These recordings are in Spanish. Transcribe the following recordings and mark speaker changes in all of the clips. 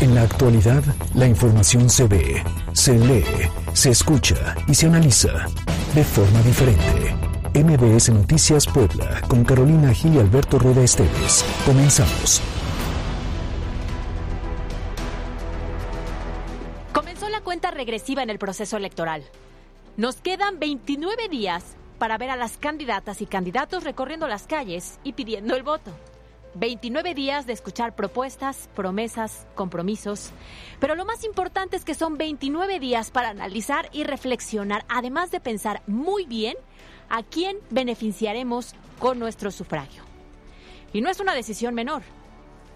Speaker 1: En la actualidad, la información se ve, se lee, se escucha y se analiza de forma diferente. MBS Noticias Puebla, con Carolina Gil y Alberto Rueda Esteves. Comenzamos.
Speaker 2: Comenzó la cuenta regresiva en el proceso electoral. Nos quedan 29 días para ver a las candidatas y candidatos recorriendo las calles y pidiendo el voto. 29 días de escuchar propuestas, promesas, compromisos. Pero lo más importante es que son 29 días para analizar y reflexionar, además de pensar muy bien a quién beneficiaremos con nuestro sufragio. Y no es una decisión menor.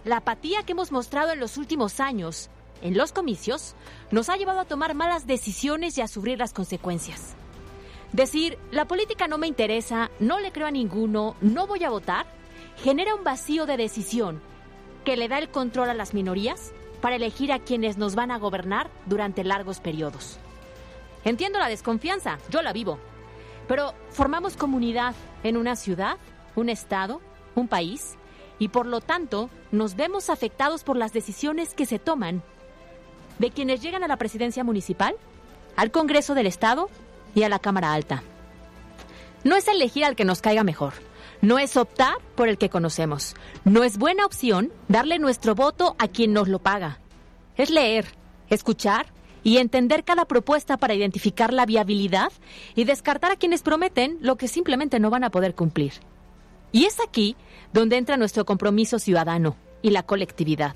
Speaker 2: La apatía que hemos mostrado en los últimos años en los comicios nos ha llevado a tomar malas decisiones y a sufrir las consecuencias. Decir, la política no me interesa, no le creo a ninguno, no voy a votar, genera un vacío de decisión que le da el control a las minorías para elegir a quienes nos van a gobernar durante largos periodos. Entiendo la desconfianza, yo la vivo, pero formamos comunidad en una ciudad, un estado, un país, y por lo tanto nos vemos afectados por las decisiones que se toman de quienes llegan a la presidencia municipal, al Congreso del Estado y a la Cámara Alta. No es elegir al que nos caiga mejor no es optar por el que conocemos. No es buena opción darle nuestro voto a quien nos lo paga. Es leer, escuchar y entender cada propuesta para identificar la viabilidad y descartar a quienes prometen lo que simplemente no van a poder cumplir. Y es aquí donde entra nuestro compromiso ciudadano y la colectividad,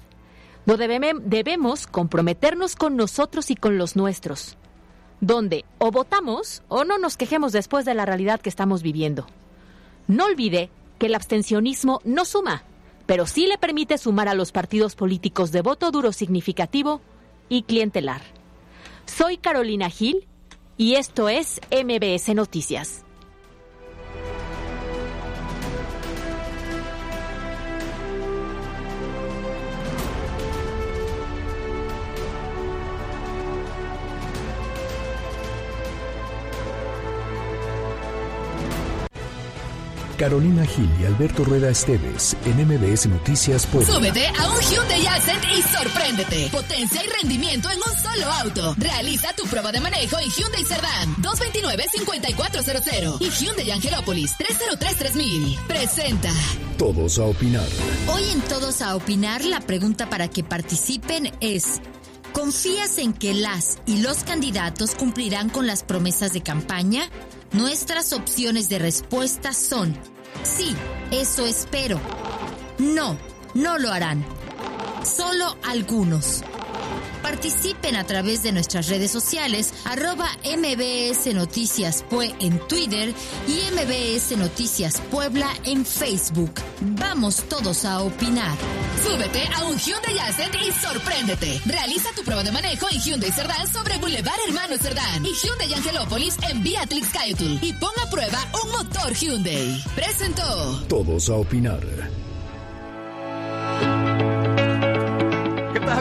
Speaker 2: donde debemos comprometernos con nosotros y con los nuestros, donde o votamos o no nos quejemos después de la realidad que estamos viviendo. No olvide que el abstencionismo no suma, pero sí le permite sumar a los partidos políticos de voto duro significativo y clientelar. Soy Carolina Gil y esto es MBS Noticias.
Speaker 1: Carolina Gil y Alberto Rueda Esteves en MBS Noticias Puebla.
Speaker 3: Súbete a un Hyundai Accent y sorpréndete. Potencia y rendimiento en un solo auto. Realiza tu prueba de manejo en Hyundai Cerdán 229-5400 y Hyundai Angelópolis 303-3000. Presenta.
Speaker 1: Todos a opinar.
Speaker 4: Hoy en Todos a opinar la pregunta para que participen es... ¿Confías en que las y los candidatos cumplirán con las promesas de campaña? Nuestras opciones de respuesta son sí, eso espero. No, no lo harán. Solo algunos. Participen a través de nuestras redes sociales, arroba MBS Noticias Pue en Twitter y MBS Noticias Puebla en Facebook. Vamos todos a opinar.
Speaker 3: Súbete a un Hyundai Accent y sorpréndete. Realiza tu prueba de manejo en Hyundai Cerdán sobre Boulevard Hermano Cerdán y Hyundai Angelópolis en Beatrix Kaitul y ponga a prueba un motor Hyundai. Presentó.
Speaker 1: Todos a opinar.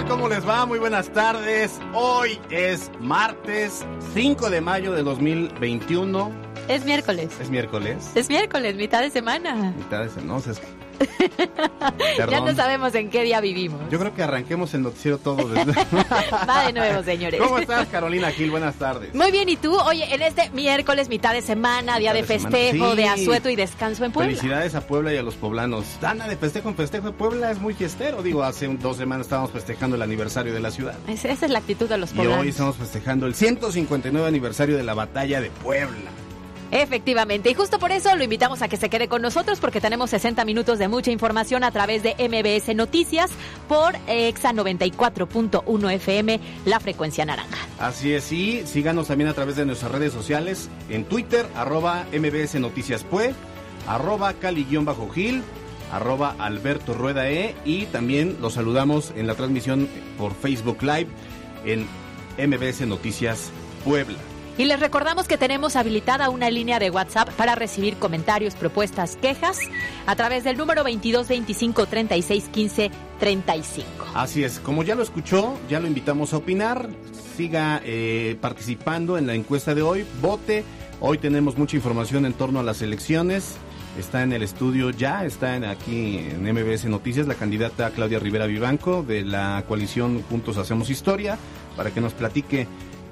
Speaker 5: ¿Cómo les va? Muy buenas tardes. Hoy es martes 5 de mayo de 2021.
Speaker 2: Es miércoles.
Speaker 5: Es miércoles.
Speaker 2: Es miércoles, mitad de semana.
Speaker 5: Mitad de semana. No, es
Speaker 2: ya no sabemos en qué día vivimos.
Speaker 5: Yo creo que arranquemos el noticiero todo desde...
Speaker 2: Va de nuevo, señores.
Speaker 5: ¿Cómo estás, Carolina Gil? Buenas tardes.
Speaker 2: Muy bien, ¿y tú? Oye, en este miércoles, mitad de semana, día de, festejo, de asueto y descanso en Puebla.
Speaker 5: Felicidades a Puebla y a los poblanos. Dana de festejo en festejo. Puebla es muy fiestero. Digo, hace dos semanas estábamos festejando el aniversario de la ciudad.
Speaker 2: esa es la actitud de los poblanos.
Speaker 5: Y hoy estamos festejando el 159 aniversario de la batalla de Puebla.
Speaker 2: Efectivamente, y justo por eso lo invitamos a que se quede con nosotros porque tenemos 60 minutos de mucha información a través de MBS Noticias por EXA 94.1 FM, la frecuencia naranja.
Speaker 5: Así es, y síganos también a través de nuestras redes sociales en Twitter, arroba MBS Noticias Pue, arroba Cali-Gil, arroba Alberto Rueda E, y también los saludamos en la transmisión por Facebook Live en MBS Noticias Puebla.
Speaker 2: Y les recordamos que tenemos habilitada una línea de WhatsApp para recibir comentarios, propuestas, quejas a través del número 22 25 36 15 35.
Speaker 5: Así es, como ya lo escuchó, ya lo invitamos a opinar. Siga eh, participando en la encuesta de hoy, vote. Hoy tenemos mucha información en torno a las elecciones. Está en el estudio ya, está aquí en MBS Noticias la candidata Claudia Rivera Vivanco de la coalición Juntos Hacemos Historia para que nos platique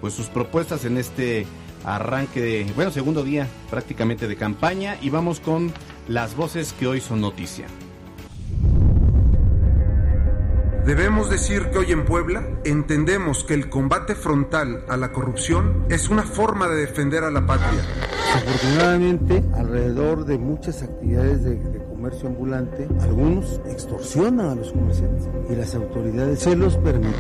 Speaker 5: pues sus propuestas en este arranque de, bueno, segundo día prácticamente de campaña y vamos con las voces que hoy son noticia.
Speaker 6: Debemos decir que hoy en Puebla entendemos que el combate frontal a la corrupción es una forma de defender a la patria.
Speaker 7: Afortunadamente, alrededor de muchas actividades de, de, comercio ambulante, algunos extorsionan a los comerciantes y las autoridades se los permiten.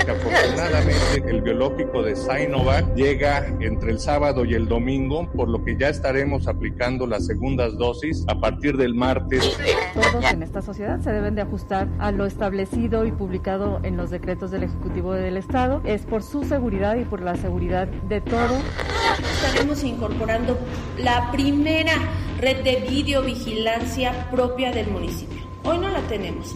Speaker 8: Afortunadamente, el biológico de Sinovac llega entre el sábado y el domingo, por lo que ya estaremos aplicando las segundas dosis a partir del martes.
Speaker 9: Todos en esta sociedad se deben de ajustar a lo establecido y publicado en los decretos del Ejecutivo del Estado. Es por su seguridad y por la seguridad de todos.
Speaker 10: Estaremos incorporando la primera red de videovigilancia propia del municipio. Hoy no la tenemos.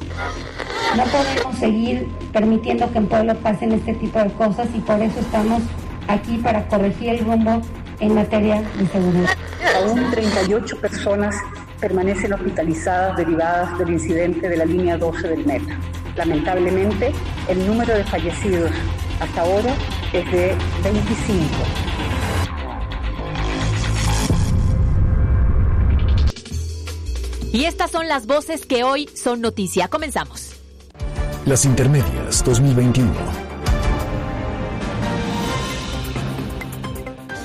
Speaker 11: No podemos seguir permitiendo que en Puebla pasen este tipo de cosas y por eso estamos aquí para corregir el rumbo en materia de seguridad.
Speaker 12: Aún 38 personas permanecen hospitalizadas derivadas del incidente de la línea 12 del metro. Lamentablemente, el número de fallecidos hasta ahora es de 25.
Speaker 2: Y estas son las voces que hoy son noticia. Comenzamos.
Speaker 1: Las Intermedias 2021.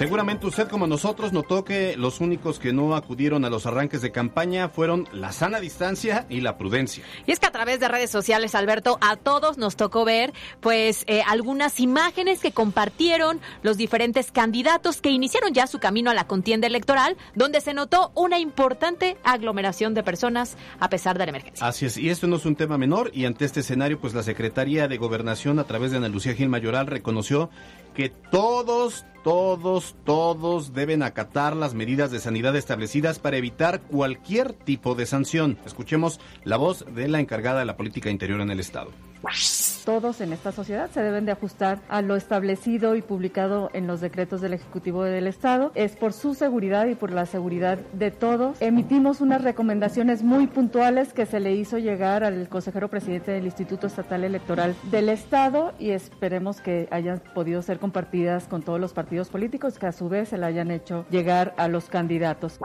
Speaker 5: Seguramente usted como nosotros notó que los únicos que no acudieron a los arranques de campaña fueron la sana distancia y la prudencia.
Speaker 2: Y es que a través de redes sociales, Alberto, a todos nos tocó ver pues eh, algunas imágenes que compartieron los diferentes candidatos que iniciaron ya su camino a la contienda electoral, donde se notó una importante aglomeración de personas a pesar de la emergencia.
Speaker 5: Así es, y esto no es un tema menor y ante este escenario pues la Secretaría de Gobernación a través de Ana Lucía Gil Mayoral reconoció que todos, todos, todos deben acatar las medidas de sanidad establecidas para evitar cualquier tipo de sanción. Escuchemos la voz de la encargada de la política interior en el Estado.
Speaker 9: Todos en esta sociedad se deben de ajustar a lo establecido y publicado en los decretos del Ejecutivo del Estado. Es por su seguridad y por la seguridad de todos. Emitimos unas recomendaciones muy puntuales que se le hizo llegar al consejero presidente del Instituto Estatal Electoral del Estado y esperemos que hayan podido ser compartidas con todos los partidos políticos que a su vez se la hayan hecho llegar a los candidatos.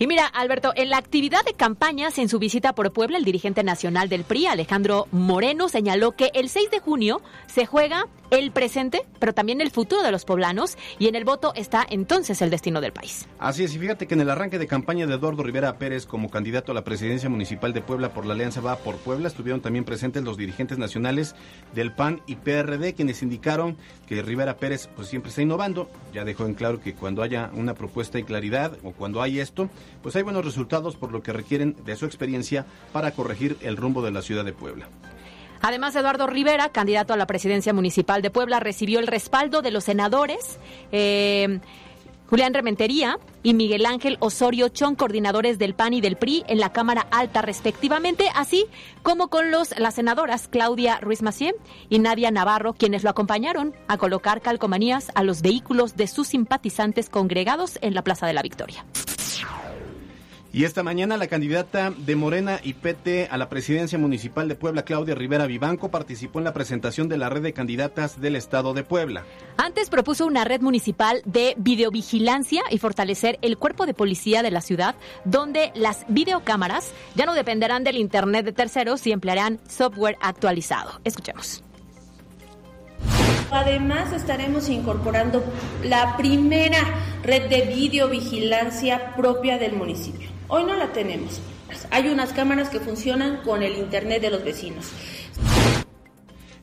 Speaker 2: Y mira, Alberto, en la actividad de campañas en su visita por Puebla, el dirigente nacional del PRI, Alejandro Moreno, señaló que el 6 de junio se juega el presente, pero también el futuro de los poblanos, y en el voto está entonces el destino del país.
Speaker 5: Así es, y fíjate que en el arranque de campaña de Eduardo Rivera Pérez como candidato a la presidencia municipal de Puebla por la Alianza Va por Puebla, estuvieron también presentes los dirigentes nacionales del PAN y PRD, quienes indicaron que Rivera Pérez pues siempre está innovando, ya dejó en claro que cuando haya una propuesta y claridad, o cuando hay esto, pues hay buenos resultados por lo que requieren de su experiencia para corregir el rumbo de la ciudad de Puebla.
Speaker 2: Además, Eduardo Rivera, candidato a la presidencia municipal de Puebla, recibió el respaldo de los senadores. Eh, Julián Rementería y Miguel Ángel Osorio Chón, coordinadores del PAN y del PRI en la Cámara Alta respectivamente, así como con los, las senadoras Claudia Ruiz Macié y Nadia Navarro, quienes lo acompañaron a colocar calcomanías a los vehículos de sus simpatizantes congregados en la Plaza de la Victoria.
Speaker 5: Y esta mañana la candidata de Morena y PT a la presidencia municipal de Puebla, Claudia Rivera Vivanco, participó en la presentación de la red de candidatas del Estado de Puebla.
Speaker 2: Antes propuso una red municipal de videovigilancia y fortalecer el cuerpo de policía de la ciudad, donde las videocámaras ya no dependerán del Internet de terceros y emplearán software actualizado. Escuchemos.
Speaker 10: Además, estaremos incorporando la primera red de videovigilancia propia del municipio. Hoy no la tenemos. Hay unas cámaras que funcionan con el Internet de los vecinos.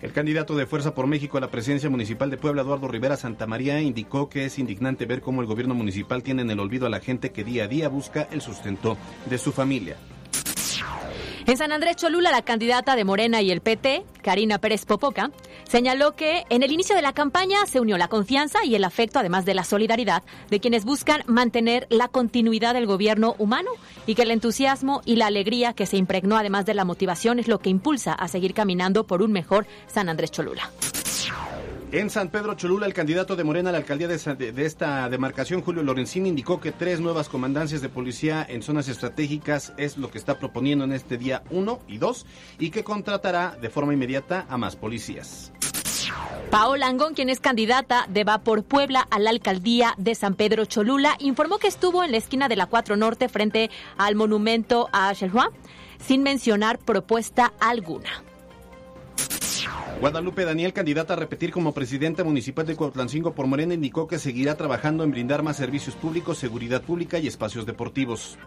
Speaker 5: El candidato de Fuerza por México a la presidencia municipal de Puebla, Eduardo Rivera Santamaría, indicó que es indignante ver cómo el gobierno municipal tiene en el olvido a la gente que día a día busca el sustento de su familia.
Speaker 2: En San Andrés Cholula, la candidata de Morena y el PT, Karina Pérez Popoca, señaló que en el inicio de la campaña se unió la confianza y el afecto, además de la solidaridad, de quienes buscan mantener la continuidad del gobierno humano y que el entusiasmo y la alegría que se impregnó, además de la motivación, es lo que impulsa a seguir caminando por un mejor San Andrés Cholula.
Speaker 5: En San Pedro Cholula, el candidato de Morena a la alcaldía de, esta demarcación, Julio Lorenzini, indicó que tres nuevas comandancias de policía en zonas estratégicas es lo que está proponiendo en este día 1 y 2 y que contratará de forma inmediata a más policías.
Speaker 2: Paola Angón, quien es candidata de Va por Puebla a la alcaldía de San Pedro Cholula, informó que estuvo en la esquina de la 4 Norte frente al monumento a Shelhua sin mencionar propuesta alguna.
Speaker 5: Guadalupe Daniel, candidata a repetir como presidenta municipal de Cuautlancingo por Morena, indicó que seguirá trabajando en brindar más servicios públicos, seguridad pública y espacios deportivos.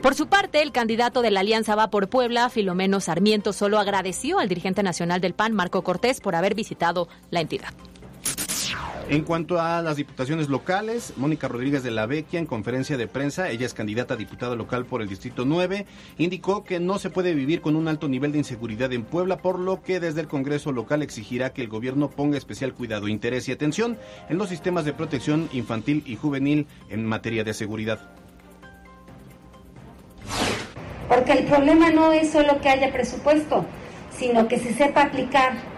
Speaker 2: Por su parte, el candidato de la Alianza Va por Puebla, Filomeno Sarmiento, solo agradeció al dirigente nacional del PAN, Marco Cortés, por haber visitado la entidad.
Speaker 5: En cuanto a las diputaciones locales, Mónica Rodríguez de la Vecchia, en conferencia de prensa, ella es candidata a diputada local por el Distrito 9, indicó que no se puede vivir con un alto nivel de inseguridad en Puebla, por lo que desde el Congreso local exigirá que el gobierno ponga especial cuidado, interés y atención en los sistemas de protección infantil y juvenil en materia de seguridad.
Speaker 11: Porque el problema no es solo que haya presupuesto, sino que se sepa aplicar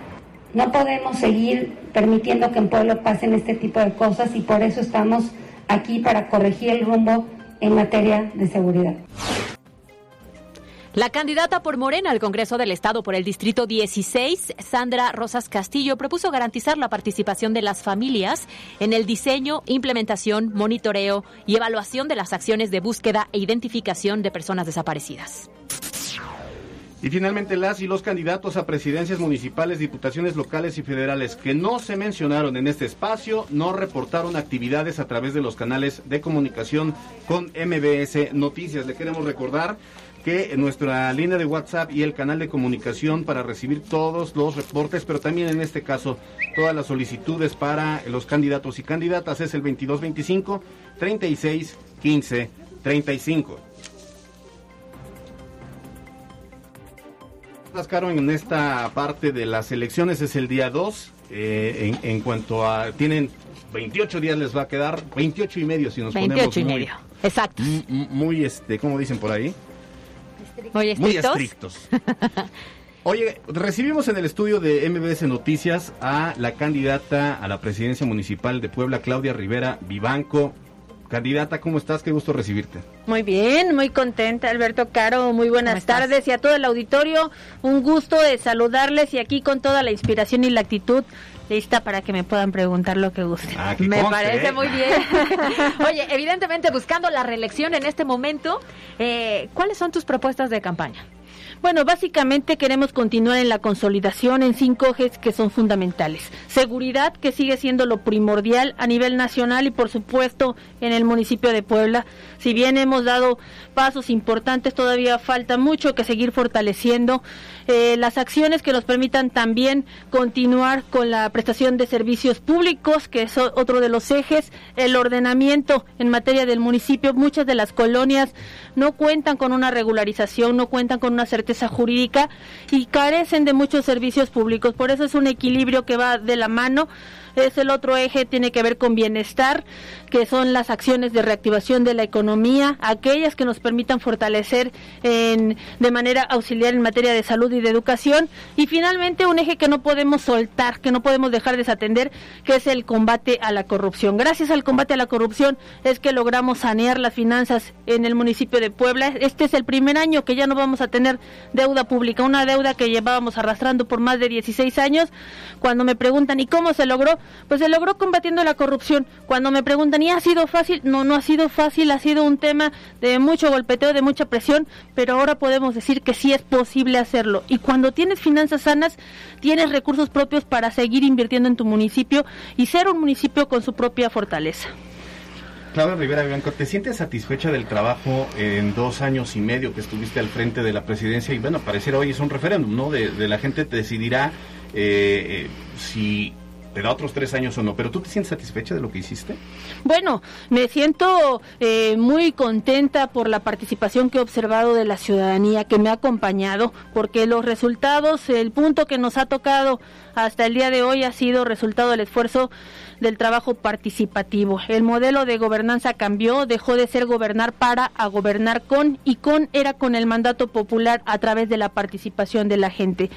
Speaker 11: no podemos seguir permitiendo que en Pueblo pasen este tipo de cosas y por eso estamos aquí para corregir el rumbo en materia de seguridad.
Speaker 2: La candidata por Morena al Congreso del Estado por el Distrito 16, Sandra Rosas Castillo, propuso garantizar la participación de las familias en el diseño, implementación, monitoreo y evaluación de las acciones de búsqueda e identificación de personas desaparecidas.
Speaker 5: Y finalmente las y los candidatos a presidencias municipales, diputaciones locales y federales que no se mencionaron en este espacio no reportaron actividades a través de los canales de comunicación con MBS Noticias. Le queremos recordar que nuestra línea de WhatsApp y el canal de comunicación para recibir todos los reportes, pero también en este caso todas las solicitudes para los candidatos y candidatas es el 2225 36 15 35. Caro, en esta parte de las elecciones es el día 2. Eh, en, cuanto a. Tienen 28 días, les va a quedar 28 y medio si nos
Speaker 2: 28 y medio, exacto.
Speaker 5: Muy, este, ¿cómo dicen por ahí?
Speaker 2: Muy estrictos.
Speaker 5: Oye, recibimos en el estudio de MBS Noticias a la candidata a la presidencia municipal de Puebla, Claudia Rivera Vivanco. Candidata, ¿cómo estás? Qué gusto recibirte.
Speaker 13: Muy bien, muy contenta, Alberto Caro. Muy buenas tardes y a todo el auditorio. Un gusto de saludarles y aquí con toda la inspiración y la actitud lista para que me puedan preguntar lo que guste.
Speaker 2: Ah, me parece ¿eh? muy bien. Oye, evidentemente buscando la reelección en este momento, eh, ¿cuáles son tus propuestas de campaña?
Speaker 13: Bueno, básicamente queremos continuar en la consolidación en cinco ejes que son fundamentales. Seguridad, que sigue siendo lo primordial a nivel nacional y por supuesto en el municipio de Puebla. Si bien hemos dado pasos importantes, todavía falta mucho que seguir fortaleciendo eh, las acciones que nos permitan también continuar con la prestación de servicios públicos, que es otro de los ejes, el ordenamiento en materia del municipio. Muchas de las colonias no cuentan con una regularización, no cuentan con una certeza jurídica y carecen de muchos servicios públicos. Por eso es un equilibrio que va de la mano es el otro eje, tiene que ver con bienestar, que son las acciones de reactivación de la economía, aquellas que nos permitan fortalecer de manera auxiliar en materia de salud y de educación. Y finalmente un eje que no podemos soltar, que no podemos dejar desatender, que es el combate a la corrupción. Gracias al combate a la corrupción es que logramos sanear las finanzas en el municipio de Puebla. Este es el primer año que ya no vamos a tener deuda pública, una deuda que llevábamos arrastrando por más de 16 años. Cuando me preguntan, ¿y cómo se logró? Pues se logró combatiendo la corrupción. Cuando me preguntan, ¿y ha sido fácil? No, no ha sido fácil, ha sido un tema de mucho golpeteo, de mucha presión, pero ahora podemos decir que sí es posible hacerlo. Y cuando tienes finanzas sanas, tienes recursos propios para seguir invirtiendo en tu municipio y ser un municipio con su propia fortaleza.
Speaker 5: Claudia Rivera Bianco, ¿te sientes satisfecha del trabajo en dos años y medio que estuviste al frente de la presidencia? Y bueno, pareciera hoy es un referéndum, ¿no? De, la gente te decidirá eh, eh, si te da otros tres años o no, pero ¿tú te sientes satisfecha de lo que hiciste?
Speaker 13: Bueno, me siento eh, muy contenta por la participación que he observado de la ciudadanía que me ha acompañado, porque los resultados, el punto que nos ha tocado hasta el día de hoy ha sido resultado del esfuerzo del trabajo participativo. El modelo de gobernanza cambió, dejó de ser gobernar para a gobernar con y con era con el mandato popular a través de la participación de la gente.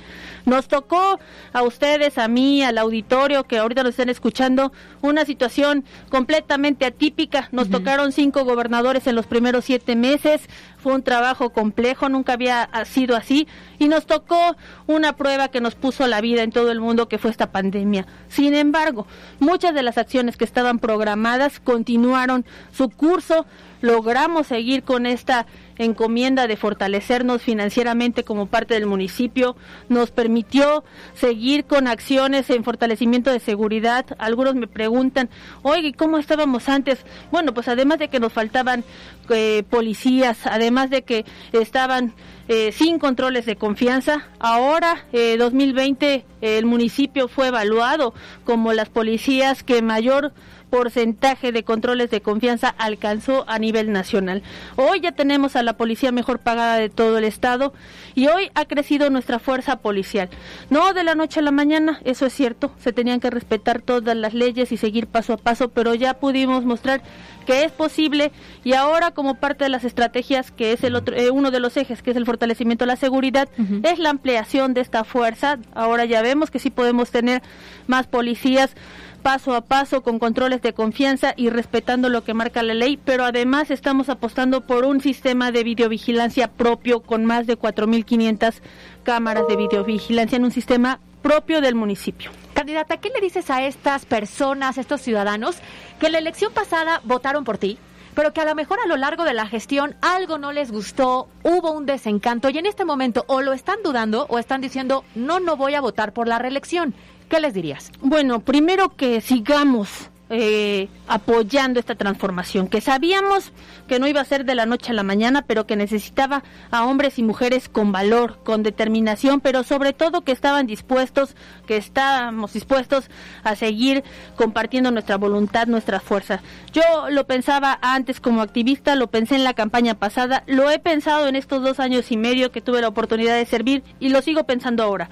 Speaker 13: Nos tocó a ustedes, a mí, al auditorio que ahorita nos están escuchando, una situación completamente atípica. Nos tocaron cinco gobernadores en los primeros siete meses. Fue un trabajo complejo, nunca había sido así. Y nos tocó una prueba que nos puso la vida en todo el mundo, que fue esta pandemia. Sin embargo, muchas de las acciones que estaban programadas continuaron su curso. Logramos seguir con esta encomienda de fortalecernos financieramente como parte del municipio, nos permitió seguir con acciones en fortalecimiento de seguridad. Algunos me preguntan, oye, ¿cómo estábamos antes? Bueno, pues además de que nos faltaban eh, policías, además de que estaban eh, sin controles de confianza. Ahora, eh, 2020, el municipio fue evaluado como las policías que mayor porcentaje de controles de confianza alcanzó a nivel nacional. Hoy ya tenemos a la policía mejor pagada de todo el estado y hoy ha crecido nuestra fuerza policial. No de la noche a la mañana, eso es cierto, se tenían que respetar todas las leyes y seguir paso a paso, pero ya pudimos mostrar que es posible y ahora como parte de las estrategias que es el otro eh, uno de los ejes que es el fortalecimiento de la seguridad es la ampliación de esta fuerza ahora ya vemos que sí podemos tener más policías paso a paso con controles de confianza y respetando lo que marca la ley, pero además estamos apostando por un sistema de videovigilancia propio con más de 4.500 cámaras de videovigilancia en un sistema propio del municipio.
Speaker 2: Candidata, ¿qué le dices a estas personas, a estos ciudadanos que la elección pasada votaron por ti? pero que a lo mejor a lo largo de la gestión algo no les gustó, hubo un desencanto y en este momento o lo están dudando o están diciendo, no, no voy a votar por la reelección. ¿Qué les dirías?
Speaker 13: Bueno, primero que sigamos eh, apoyando esta transformación, que sabíamos que no iba a ser de la noche a la mañana, pero que necesitaba a hombres y mujeres con valor, con determinación, pero sobre todo que estaban dispuestos, que estábamos dispuestos a seguir compartiendo nuestra voluntad, nuestra fuerza. Yo lo pensaba antes como activista, lo pensé en la campaña pasada, lo he pensado en estos dos años y medio que tuve la oportunidad de servir y lo sigo pensando ahora.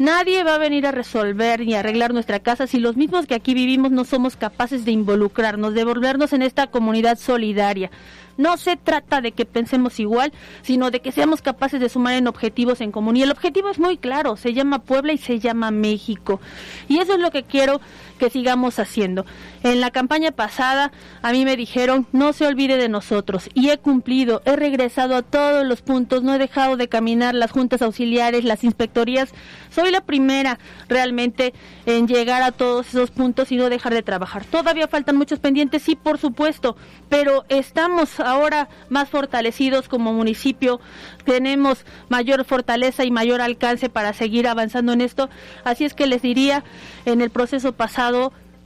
Speaker 13: Nadie va a venir a resolver ni arreglar nuestra casa si los mismos que aquí vivimos no somos capaces de involucrarnos, de volvernos en esta comunidad solidaria. No se trata de que pensemos igual, sino de que seamos capaces de sumar en objetivos en común. Y el objetivo es muy claro, se llama Puebla y se llama México. Y eso es lo que quiero que sigamos haciendo. En la campaña pasada a mí me dijeron, no se olvide de nosotros. Y he cumplido, he regresado a todos los puntos, no he dejado de caminar las juntas auxiliares, las inspectorías. Soy la primera realmente en llegar a todos esos puntos y no dejar de trabajar. Todavía faltan muchos pendientes, sí, por supuesto, pero estamos ahora más fortalecidos como municipio, tenemos mayor fortaleza y mayor alcance para seguir avanzando en esto. Así es que les diría, en el proceso pasado,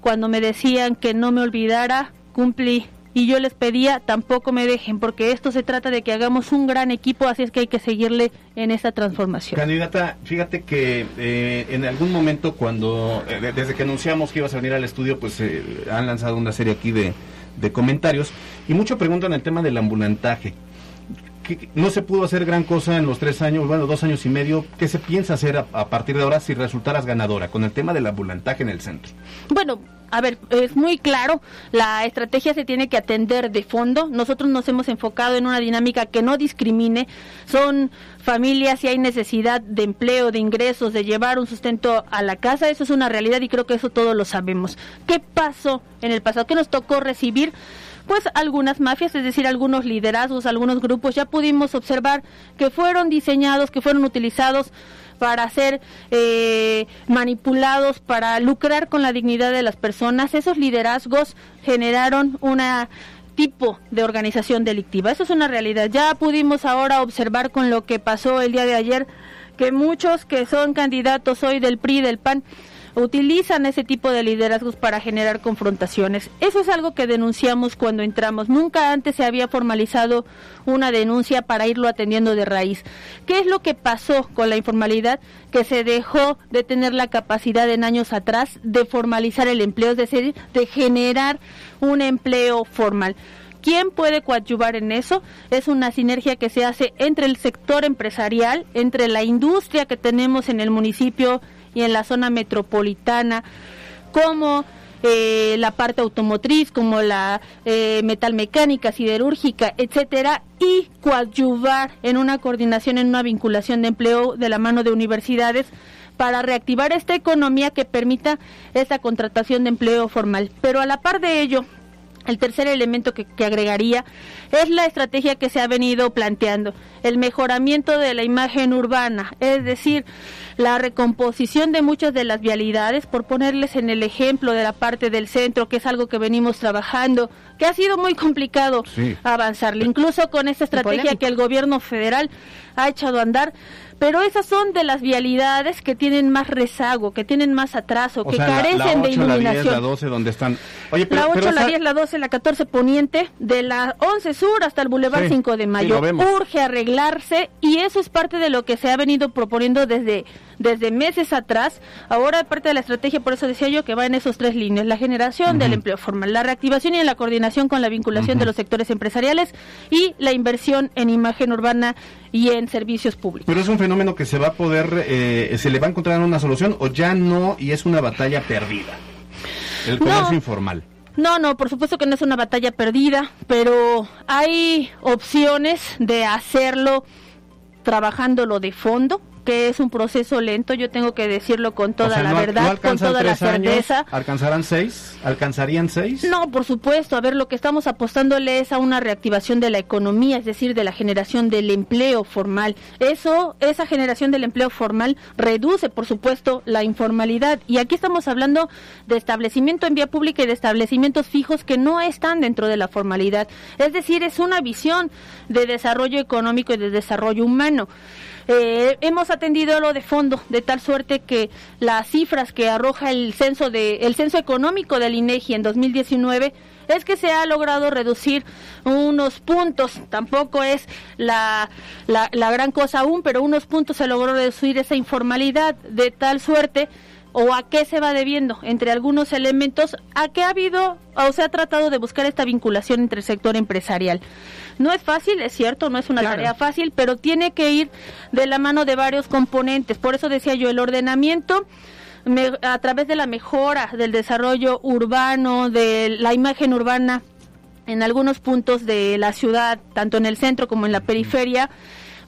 Speaker 13: cuando me decían que no me olvidara, cumplí. Y yo les pedía, tampoco me dejen, porque esto se trata de que hagamos un gran equipo, así es que hay que seguirle en esta transformación.
Speaker 5: Candidata, fíjate que eh, en algún momento cuando, eh, desde que anunciamos que ibas a venir al estudio, pues eh, han lanzado una serie aquí de, de comentarios y mucho preguntan el tema del ambulantaje no se pudo hacer gran cosa en los tres años, bueno, dos años y medio. ¿Qué se piensa hacer a, partir de ahora si resultaras ganadora con el tema del ambulantaje en el centro?
Speaker 13: Bueno, a ver, es muy claro, la estrategia se tiene que atender de fondo. Nosotros nos hemos enfocado en una dinámica que no discrimine. Son familias y hay necesidad de empleo, de ingresos, de llevar un sustento a la casa. Eso es una realidad y creo que eso todos lo sabemos. ¿Qué pasó en el pasado? ¿Qué nos tocó recibir? Pues algunas mafias, es decir, algunos liderazgos, algunos grupos, ya pudimos observar que fueron diseñados, que fueron utilizados para ser eh, manipulados, para lucrar con la dignidad de las personas. Esos liderazgos generaron una tipo de organización delictiva. Eso es una realidad. Ya pudimos ahora observar con lo que pasó el día de ayer que muchos que son candidatos hoy del PRI, del PAN, utilizan ese tipo de liderazgos para generar confrontaciones. Eso es algo que denunciamos cuando entramos. Nunca antes se había formalizado una denuncia para irlo atendiendo de raíz. ¿Qué es lo que pasó con la informalidad? Que se dejó de tener la capacidad en años atrás de formalizar el empleo, es decir, de generar un empleo formal. ¿Quién puede coadyuvar en eso? Es una sinergia que se hace entre el sector empresarial, entre la industria que tenemos en el municipio y en la zona metropolitana, como eh, la parte automotriz como la eh, metalmecánica, siderúrgica, etcétera, y coadyuvar en una coordinación, en una vinculación de empleo de la mano de universidades para reactivar esta economía que permita esta contratación de empleo formal. Pero a la par de ello, el tercer elemento que, agregaría es la estrategia que se ha venido planteando, el mejoramiento de la imagen urbana, es decir, la recomposición de muchas de las vialidades, por ponerles en el ejemplo de la parte del centro, que es algo que venimos trabajando, que ha sido muy complicado avanzarle, incluso con esta estrategia que el gobierno federal ha echado a andar, pero esas son de las vialidades que tienen más rezago, que tienen más atraso, que carecen de iluminación.
Speaker 5: La 12, donde están...
Speaker 13: la 8, la 10, la 12, la 14 poniente, de la 11 sur hasta el Boulevard 5 de Mayo. urge arreglarse y eso es parte de lo que se ha venido proponiendo desde desde meses atrás. Ahora parte de la estrategia, por eso decía yo, que va en esos tres líneas. La generación del empleo formal, la reactivación y la coordinación con la vinculación de los sectores empresariales y la inversión en imagen urbana y en servicios públicos.
Speaker 5: Pero es un fenómeno que se va a poder, eh, se le va a encontrar una solución o ya no y es una batalla perdida. El comercio informal.
Speaker 13: No, no, por supuesto que no es una batalla perdida, pero hay opciones de hacerlo trabajándolo de fondo, que es un proceso lento, yo tengo que decirlo con toda la verdad, con toda la certeza.
Speaker 5: ¿Alcanzarán seis? ¿Alcanzarían seis?
Speaker 13: No, por supuesto. A ver, lo que estamos apostándole es a una reactivación de la economía, es decir, de la generación del empleo formal. Eso, esa generación del empleo formal reduce, por supuesto, la informalidad. Y aquí estamos hablando de establecimiento en vía pública y de establecimientos fijos que no están dentro de la formalidad. Es decir, es una visión de desarrollo económico y de desarrollo humano. Eh, hemos atendido lo de fondo, de tal suerte que las cifras que arroja el censo de el censo económico del INEGI en 2019 es que se ha logrado reducir unos puntos, tampoco es la, la, la gran cosa aún, pero unos puntos se logró reducir esa informalidad. De tal suerte o a qué se va debiendo entre algunos elementos a que ha habido o se ha tratado de buscar esta vinculación entre el sector empresarial. No es fácil, es cierto, no es una tarea fácil, pero tiene que ir de la mano de varios componentes. Por eso decía yo, el ordenamiento a través de la mejora del desarrollo urbano, de la imagen urbana en algunos puntos de la ciudad, tanto en el centro como en la periferia,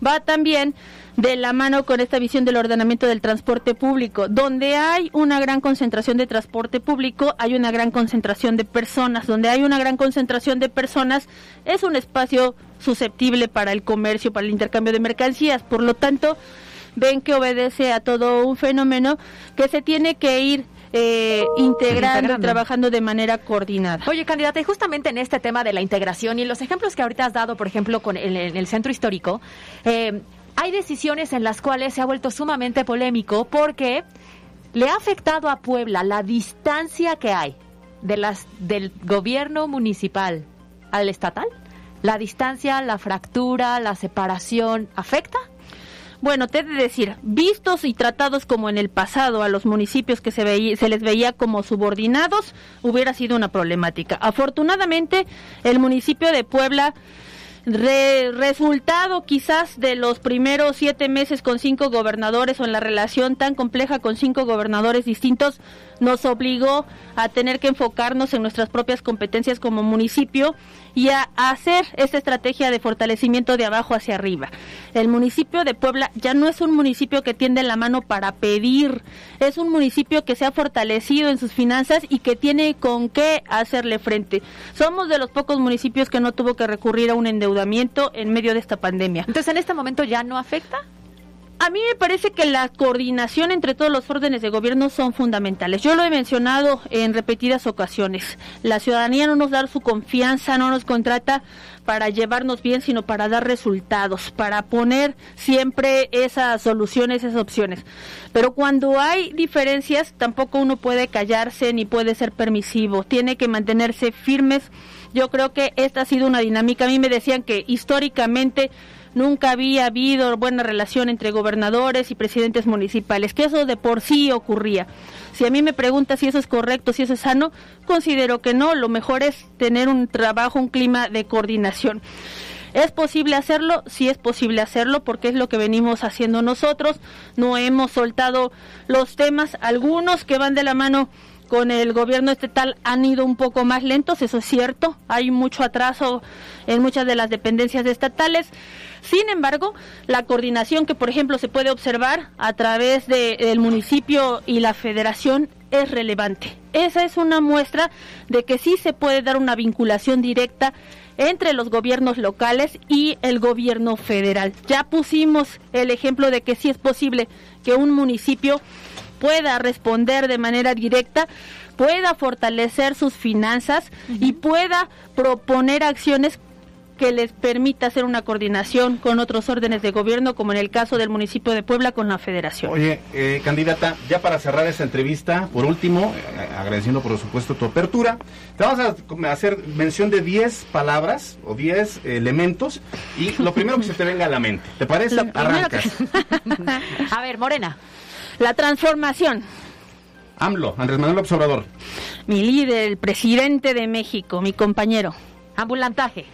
Speaker 13: va también de la mano con esta visión del ordenamiento del transporte público. Donde hay una gran concentración de transporte público, hay una gran concentración de personas. Donde hay una gran concentración de personas, es un espacio susceptible para el comercio, para el intercambio de mercancías. Por lo tanto, ven que obedece a todo un fenómeno que se tiene que ir eh, integrando, trabajando de manera coordinada.
Speaker 2: Oye, candidata, y justamente en este tema de la integración y los ejemplos que ahorita has dado, por ejemplo, con el, en el centro histórico, eh, hay decisiones en las cuales se ha vuelto sumamente polémico porque le ha afectado a Puebla la distancia que hay de las del gobierno municipal al estatal. La distancia, la fractura, la separación, ¿afecta?
Speaker 13: Bueno, te he de decir, vistos y tratados como en el pasado a los municipios que se, veía, se les veía como subordinados, hubiera sido una problemática. Afortunadamente, el municipio de Puebla resultado quizás de los primeros siete meses con cinco gobernadores o en la relación tan compleja con cinco gobernadores distintos nos obligó a tener que enfocarnos en nuestras propias competencias como municipio y a hacer esta estrategia de fortalecimiento de abajo hacia arriba. El municipio de Puebla ya no es un municipio que tiende la mano para pedir, es un municipio que se ha fortalecido en sus finanzas y que tiene con qué hacerle frente. Somos de los pocos municipios que no tuvo que recurrir a un endeudamiento en medio de esta pandemia.
Speaker 2: Entonces, ¿en este momento ya no afecta?
Speaker 13: A mí me parece que la coordinación entre todos los órdenes de gobierno son fundamentales. Yo lo he mencionado en repetidas ocasiones. La ciudadanía no nos da su confianza, no nos contrata para llevarnos bien, sino para dar resultados, para poner siempre esas soluciones, esas opciones. Pero cuando hay diferencias, tampoco uno puede callarse ni puede ser permisivo. Tiene que mantenerse firmes. Yo creo que esta ha sido una dinámica. A mí me decían que históricamente nunca había habido buena relación entre gobernadores y presidentes municipales, que eso de por sí ocurría. Si a mí me pregunta si eso es correcto, si eso es sano, considero que no, lo mejor es tener un trabajo, un clima de coordinación. ¿Es posible hacerlo? Sí es posible hacerlo porque es lo que venimos haciendo nosotros. No hemos soltado los temas, algunos que van de la mano con el gobierno estatal han ido un poco más lentos, eso es cierto, hay mucho atraso en muchas de las dependencias estatales. Sin embargo, la coordinación que, por ejemplo, se puede observar a través del municipio y la federación es relevante. Esa es una muestra de que sí se puede dar una vinculación directa entre los gobiernos locales y el gobierno federal. Ya pusimos el ejemplo de que sí es posible que un municipio pueda responder de manera directa, pueda fortalecer sus finanzas y pueda proponer acciones que les permita hacer una coordinación con otros órdenes de gobierno, como en el caso del municipio de Puebla con la federación.
Speaker 5: Oye, eh, candidata, ya para cerrar esta entrevista, por último, eh, agradeciendo por supuesto tu apertura, te vamos a hacer mención de 10 palabras o 10 elementos y lo primero que se te venga a la mente. ¿Te parece? Arrancas.
Speaker 2: a ver, Morena.
Speaker 13: La transformación.
Speaker 5: AMLO, Andrés Manuel Observador.
Speaker 13: Mi líder, el presidente de México, mi compañero.
Speaker 2: Ambulantaje.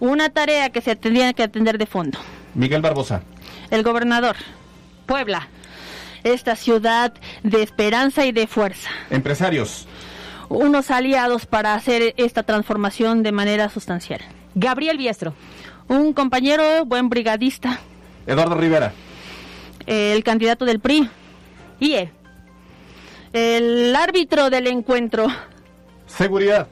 Speaker 13: Una tarea que se tendría que atender de fondo.
Speaker 5: Miguel Barbosa.
Speaker 13: El gobernador.
Speaker 2: Puebla.
Speaker 13: Esta ciudad de esperanza y de fuerza.
Speaker 5: Empresarios.
Speaker 13: Unos aliados para hacer esta transformación de manera sustancial.
Speaker 2: Gabriel Biestro.
Speaker 13: Un compañero, buen brigadista.
Speaker 5: Eduardo Rivera
Speaker 13: el candidato del PRI.
Speaker 2: IE.
Speaker 13: El árbitro del encuentro.
Speaker 5: Seguridad.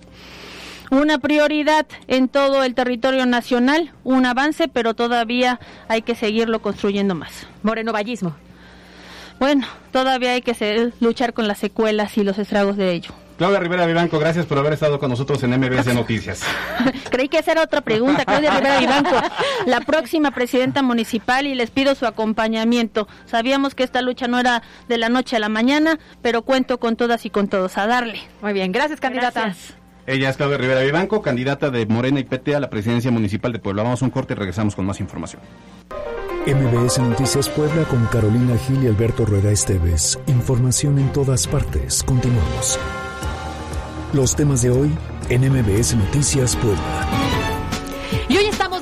Speaker 13: Una prioridad en todo el territorio nacional, un avance, pero todavía hay que seguirlo construyendo más.
Speaker 2: Moreno Vallismo.
Speaker 13: Bueno, todavía hay que luchar con las secuelas y los estragos de ello.
Speaker 5: Claudia Rivera Vivanco, gracias por haber estado con nosotros en MBS Noticias.
Speaker 13: Creí que esa era otra pregunta, Claudia Rivera Vivanco, la próxima presidenta municipal y les pido su acompañamiento. Sabíamos que esta lucha no era de la noche a la mañana, pero cuento con todas y con todos a darle.
Speaker 2: Muy bien, gracias candidata.
Speaker 5: Ella es Claudia Rivera Vivanco, candidata de Morena y PT a la presidencia municipal de Puebla. Vamos a un corte y regresamos con más información.
Speaker 1: MBS Noticias Puebla con Carolina Gil y Alberto Rueda Esteves. Información en todas partes. Continuamos. Los temas de hoy en MBS Noticias Puebla.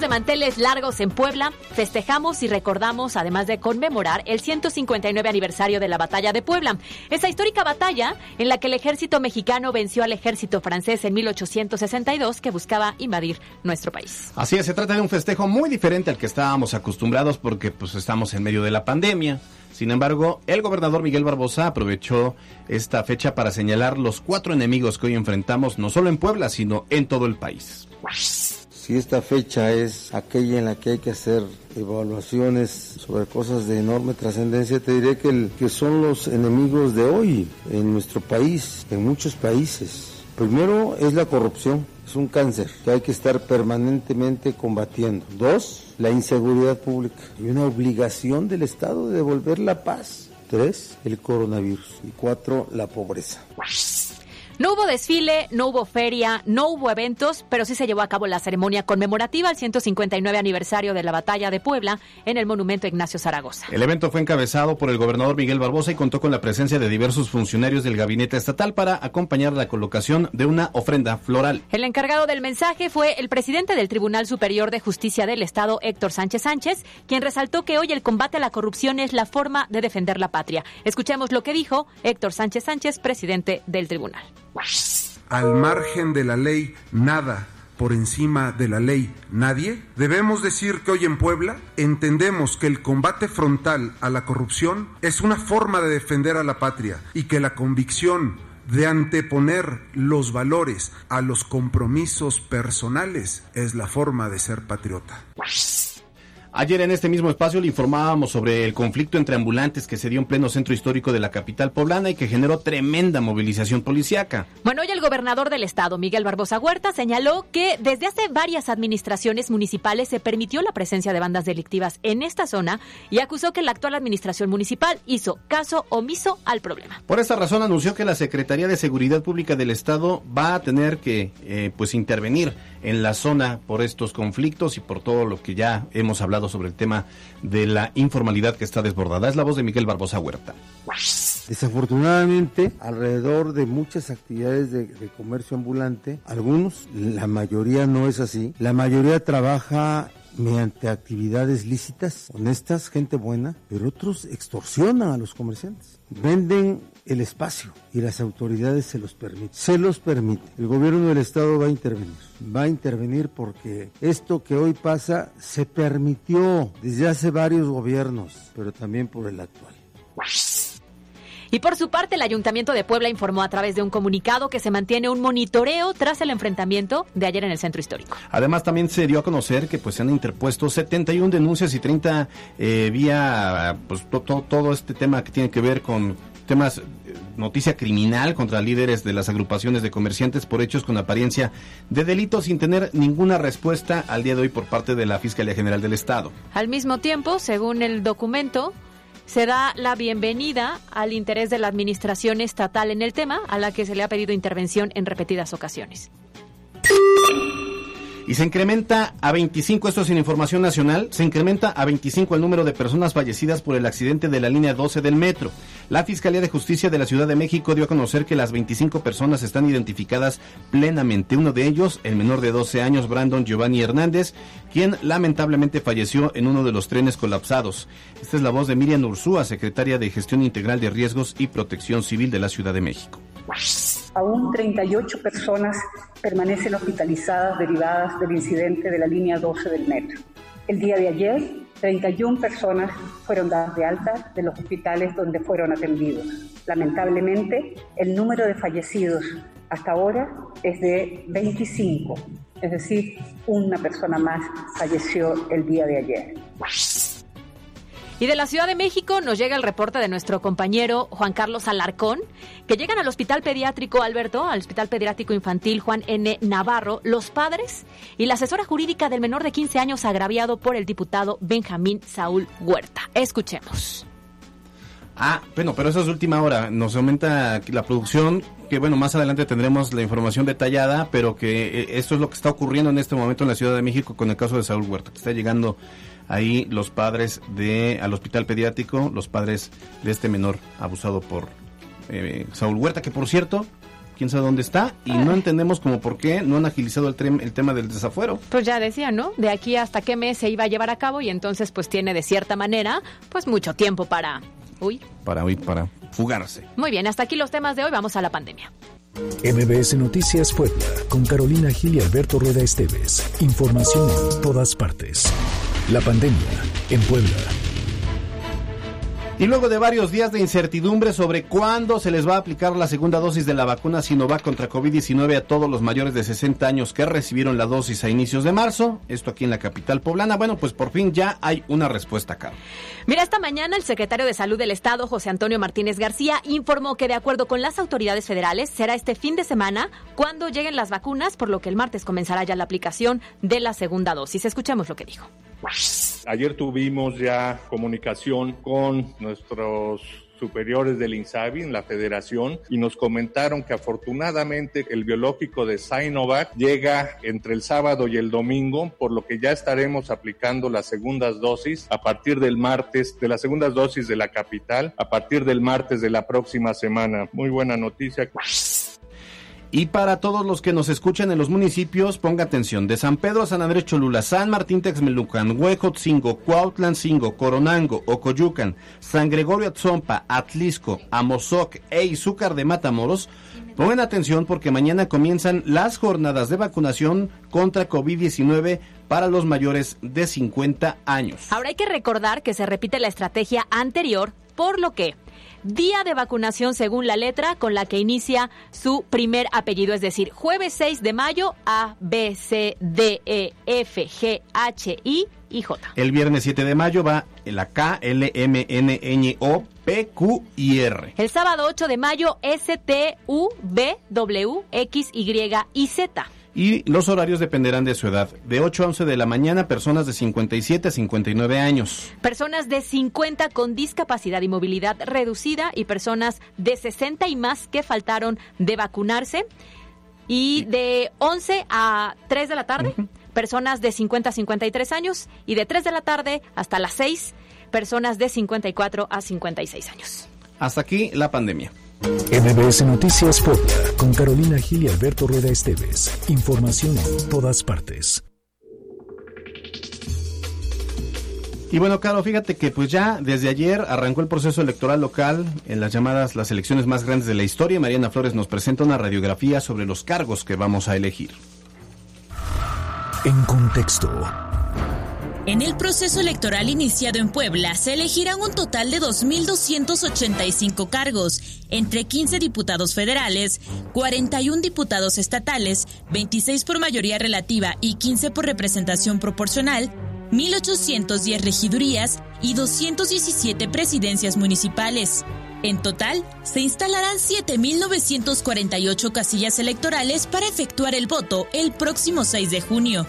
Speaker 2: De manteles largos en Puebla. Festejamos y recordamos, además de conmemorar, el 159 aniversario de la Batalla de Puebla. Esa histórica batalla en la que el ejército mexicano venció al ejército francés en 1862 que buscaba invadir nuestro país.
Speaker 5: Así es, se trata de un festejo muy diferente al que estábamos acostumbrados porque pues estamos en medio de la pandemia. Sin embargo, el gobernador Miguel Barbosa aprovechó esta fecha para señalar los cuatro enemigos que hoy enfrentamos, no solo en Puebla, sino en todo el país.
Speaker 7: Si esta fecha es aquella en la que hay que hacer evaluaciones sobre cosas de enorme trascendencia, te diré que, que son los enemigos de hoy en nuestro país, en muchos países. Primero es la corrupción, es un cáncer que hay que estar permanentemente combatiendo. Dos, la inseguridad pública y una obligación del Estado de devolver la paz. Tres, el coronavirus. Y cuatro, la pobreza.
Speaker 2: No hubo desfile, no hubo feria, no hubo eventos, pero sí se llevó a cabo la ceremonia conmemorativa al 159 aniversario de la Batalla de Puebla en el Monumento Ignacio Zaragoza.
Speaker 5: El evento fue encabezado por el gobernador Miguel Barbosa y contó con la presencia de diversos funcionarios del gabinete estatal para acompañar la colocación de una ofrenda floral.
Speaker 2: El encargado del mensaje fue el presidente del Tribunal Superior de Justicia del Estado, Héctor Sánchez Sánchez, quien resaltó que hoy el combate a la corrupción es la forma de defender la patria. Escuchemos lo que dijo Héctor Sánchez Sánchez, presidente del tribunal.
Speaker 6: Al margen de la ley, nada por encima de la ley nadie? Debemos decir que hoy en Puebla entendemos que el combate frontal a la corrupción es una forma de defender a la patria y que la convicción de anteponer los valores a los compromisos personales es la forma de ser patriota.
Speaker 5: Ayer en este mismo espacio le informábamos sobre el conflicto entre ambulantes que se dio en pleno centro histórico de la capital poblana y que generó tremenda movilización policiaca.
Speaker 2: Bueno, hoy el gobernador del estado, Miguel Barbosa Huerta, señaló que desde hace varias administraciones municipales se permitió la presencia de bandas delictivas en esta zona y acusó que la actual administración municipal hizo caso omiso al problema.
Speaker 5: Por esta razón anunció que la Secretaría de Seguridad Pública del estado va a tener que eh, pues intervenir en la zona por estos conflictos y por todo lo que ya hemos hablado sobre el tema de la informalidad que está desbordada. Es la voz de Miguel Barbosa Huerta.
Speaker 7: Desafortunadamente, alrededor de muchas actividades de, comercio ambulante, algunos, la mayoría no es así, la mayoría trabaja mediante actividades lícitas, honestas, gente buena, pero otros extorsionan a los comerciantes. Venden el espacio y las autoridades se los permiten. Se los permite. El gobierno del Estado va a intervenir. Va a intervenir porque esto que hoy pasa se permitió desde hace varios gobiernos, pero también por el actual.
Speaker 2: Y por su parte, el Ayuntamiento de Puebla informó a través de un comunicado que se mantiene un monitoreo tras el enfrentamiento de ayer en el centro histórico.
Speaker 5: Además, también se dio a conocer que pues se han interpuesto 71 denuncias y 30 eh, vía pues todo este tema que tiene que ver con temas, eh, noticia criminal contra líderes de las agrupaciones de comerciantes por hechos con apariencia de delito sin tener ninguna respuesta al día de hoy por parte de la Fiscalía General del Estado.
Speaker 2: Al mismo tiempo, según el documento, se da la bienvenida al interés de la Administración estatal en el tema, a la que se le ha pedido intervención en repetidas ocasiones.
Speaker 5: Y se incrementa a 25, esto es sin información nacional, se incrementa a 25 el número de personas fallecidas por el accidente de la línea 12 del metro. La Fiscalía de Justicia de la Ciudad de México dio a conocer que las 25 personas están identificadas plenamente. Uno de ellos, el menor de 12 años, Brandon Giovanni Hernández, quien lamentablemente falleció en uno de los trenes colapsados. Esta es la voz de Miriam Ursúa, secretaria de Gestión Integral de Riesgos y Protección Civil de la Ciudad de México.
Speaker 12: Aún 38 personas permanecen hospitalizadas derivadas del incidente de la línea 12 del metro. El día de ayer, 31 personas fueron dadas de alta de los hospitales donde fueron atendidos. Lamentablemente, el número de fallecidos hasta ahora es de 25, es decir, una persona más falleció el día de ayer.
Speaker 2: Y de la Ciudad de México nos llega el reporte de nuestro compañero Juan Carlos Alarcón, que llegan al Hospital Pediátrico Alberto, al Hospital Pediátrico Infantil Juan N. Navarro, los padres y la asesora jurídica del menor de 15 años agraviado por el diputado Benjamín Saúl Huerta. Escuchemos.
Speaker 5: Ah, bueno, pero eso es última hora. Nos aumenta la producción, que bueno, más adelante tendremos la información detallada, pero que eh, esto es lo que está ocurriendo en este momento en la Ciudad de México con el caso de Saúl Huerta, que está llegando ahí los padres de al hospital pediátrico, los padres de este menor abusado por eh, Saúl Huerta, que por cierto, quién sabe dónde está y no entendemos como por qué no han agilizado el, el tema del desafuero.
Speaker 2: Pues ya decía, ¿no? De aquí hasta qué mes se iba a llevar a cabo y entonces pues tiene de cierta manera pues mucho tiempo para huir.
Speaker 5: Para huir, para fugarse.
Speaker 2: Muy bien, hasta aquí los temas de hoy, vamos a la pandemia.
Speaker 1: MBS Noticias Puebla, con Carolina Gil y Alberto Rueda Esteves. Información en todas partes. La pandemia en Puebla.
Speaker 5: Y luego de varios días de incertidumbre sobre cuándo se les va a aplicar la segunda dosis de la vacuna Sinovac contra COVID-19 a todos los mayores de 60 años que recibieron la dosis a inicios de marzo, esto aquí en la capital poblana, bueno, pues por fin ya hay una respuesta acá.
Speaker 2: Mira, esta mañana el secretario de Salud del Estado, José Antonio Martínez García, informó que de acuerdo con las autoridades federales será este fin de semana cuando lleguen las vacunas, por lo que el martes comenzará ya la aplicación de la segunda dosis. Escuchemos lo que dijo.
Speaker 8: Ayer tuvimos ya comunicación con nuestros superiores del INSABI en la federación y nos comentaron que afortunadamente el biológico de Sinovac llega entre el sábado y el domingo, por lo que ya estaremos aplicando las segundas dosis a partir del martes, de las segundas dosis de la capital, a partir del martes de la próxima semana. Muy buena noticia.
Speaker 5: Y para todos los que nos escuchan en los municipios, ponga atención. De San Pedro a San Andrés Cholula, San Martín Texmelucan, Huejotzingo, Cuautlan Cingo, Coronango, Ocoyucan, San Gregorio Atzompa, Atlisco, Amozoc e Izúcar de Matamoros, pongan atención porque mañana comienzan las jornadas de vacunación contra COVID-19 para los mayores de 50 años.
Speaker 2: Ahora hay que recordar que se repite la estrategia anterior, por lo que día de vacunación según la letra con la que inicia su primer apellido, es decir, jueves 6 de mayo A, B, C, D, E, F, G, H, I y J.
Speaker 5: El viernes 7 de mayo va la K, L, M, N, N, O, P, Q y R.
Speaker 2: El sábado 8 de mayo S, T, U, B, W, X, Y y Z
Speaker 5: y los horarios dependerán de su edad. De 8 a 11 de la mañana, personas de 57 a 59 años.
Speaker 2: Personas de 50 con discapacidad y movilidad reducida y personas de 60 y más que faltaron de vacunarse. Y de 11 a 3 de la tarde, personas de 50 a 53 años. Y de 3 de la tarde hasta las 6, personas de 54 a 56 años.
Speaker 5: Hasta aquí la pandemia.
Speaker 1: MBS Noticias Puebla, con Carolina Gil y Alberto Rueda Esteves. Información en todas partes.
Speaker 5: Y bueno, Caro, fíjate que pues ya desde ayer arrancó el proceso electoral local en las llamadas las elecciones más grandes de la historia. Mariana Flores nos presenta una radiografía sobre los cargos que vamos a elegir.
Speaker 1: En contexto.
Speaker 3: En el proceso electoral iniciado en Puebla se elegirán un total de 2.285 cargos, entre 15 diputados federales, 41 diputados estatales, 26 por mayoría relativa y 15 por representación proporcional, 1.810 regidurías y 217 presidencias municipales. En total, se instalarán 7.948 casillas electorales para efectuar el voto el próximo 6 de junio.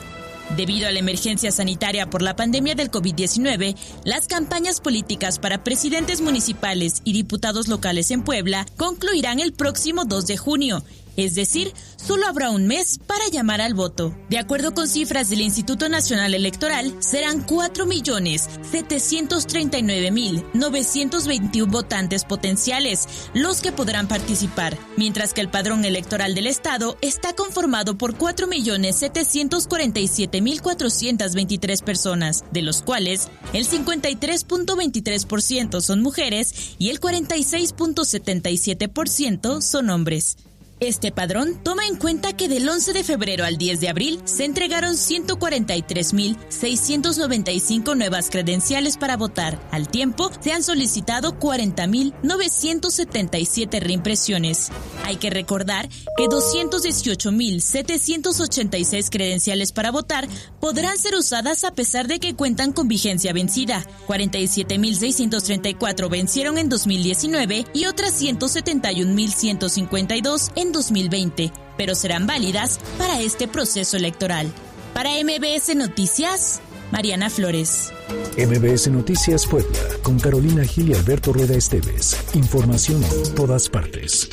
Speaker 3: Debido a la emergencia sanitaria por la pandemia del COVID-19, las campañas políticas para presidentes municipales y diputados locales en Puebla concluirán el próximo 2 de junio es decir, solo habrá un mes para llamar al voto. De acuerdo con cifras del Instituto Nacional Electoral, serán 4.739.921 votantes potenciales los que podrán participar, mientras que el padrón electoral del Estado está conformado por 4.747.423 personas, de los cuales el 53.23% son mujeres y el 46.77% son hombres. Este padrón toma en cuenta que del 11 de febrero al 10 de abril se entregaron 143.695 nuevas credenciales para votar. Al tiempo, se han solicitado 40.977 reimpresiones. Hay que recordar que 218.786 credenciales para votar podrán ser usadas a pesar de que cuentan con vigencia vencida. 47.634 vencieron en 2019 y otras 171.152 en 2020, pero serán válidas para este proceso electoral. Para MBS Noticias, Mariana Flores.
Speaker 1: MBS Noticias Puebla, con Carolina Gil y Alberto Rueda Esteves. Información en todas partes.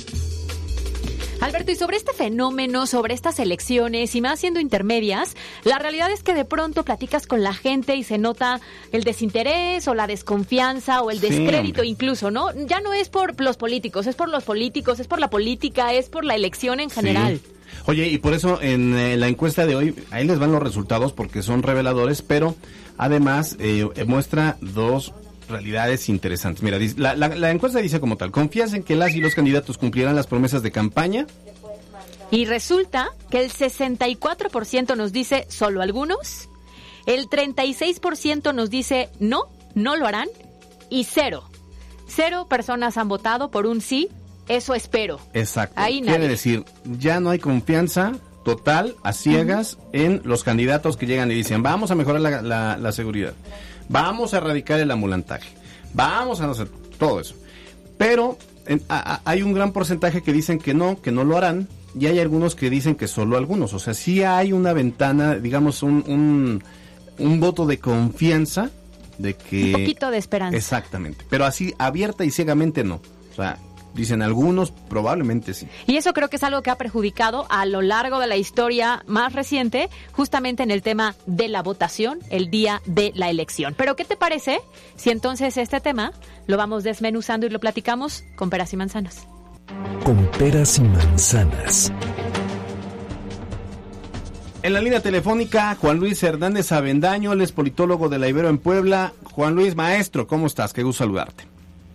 Speaker 2: Alberto, y sobre este fenómeno, sobre estas elecciones y más siendo intermedias, la realidad es que de pronto platicas con la gente y se nota el desinterés o la desconfianza o el descrédito incluso, ¿no? Ya no es por los políticos, es por los políticos, es por la política, es por la elección en general.
Speaker 5: Oye, y por eso en eh, la encuesta de hoy, ahí les van los resultados porque son reveladores, pero además eh, muestra dos realidades interesantes. Mira, la, la, encuesta dice como tal, ¿confías en que las y los candidatos cumplirán las promesas de campaña?
Speaker 2: Y resulta que el 64% nos dice solo algunos, el 36% nos dice no, no lo harán, y cero. Cero personas han votado por un sí, eso espero.
Speaker 5: Exacto. Quiere decir, ya no hay confianza total, a ciegas, en los candidatos que llegan y dicen, vamos a mejorar la, la seguridad Vamos a erradicar el ambulantaje. Vamos a hacer todo eso. Pero hay un gran porcentaje que dicen que no, que no lo harán. Y hay algunos que dicen que solo algunos. O sea, sí hay una ventana, digamos, un, un, voto de confianza de que...
Speaker 2: Un poquito de esperanza.
Speaker 5: Exactamente. Pero así abierta y ciegamente no. O sea, Dicen algunos, probablemente sí.
Speaker 2: Y eso creo que es algo que ha perjudicado a lo largo de la historia más reciente, justamente en el tema de la votación el día de la elección. Pero ¿qué te parece si entonces este tema lo vamos desmenuzando y lo platicamos con peras y manzanas?
Speaker 1: Con peras y manzanas.
Speaker 5: En la línea telefónica, Juan Luis Hernández Avendaño, él es politólogo de la Ibero en Puebla. Juan Luis, maestro, ¿cómo estás? Qué gusto saludarte.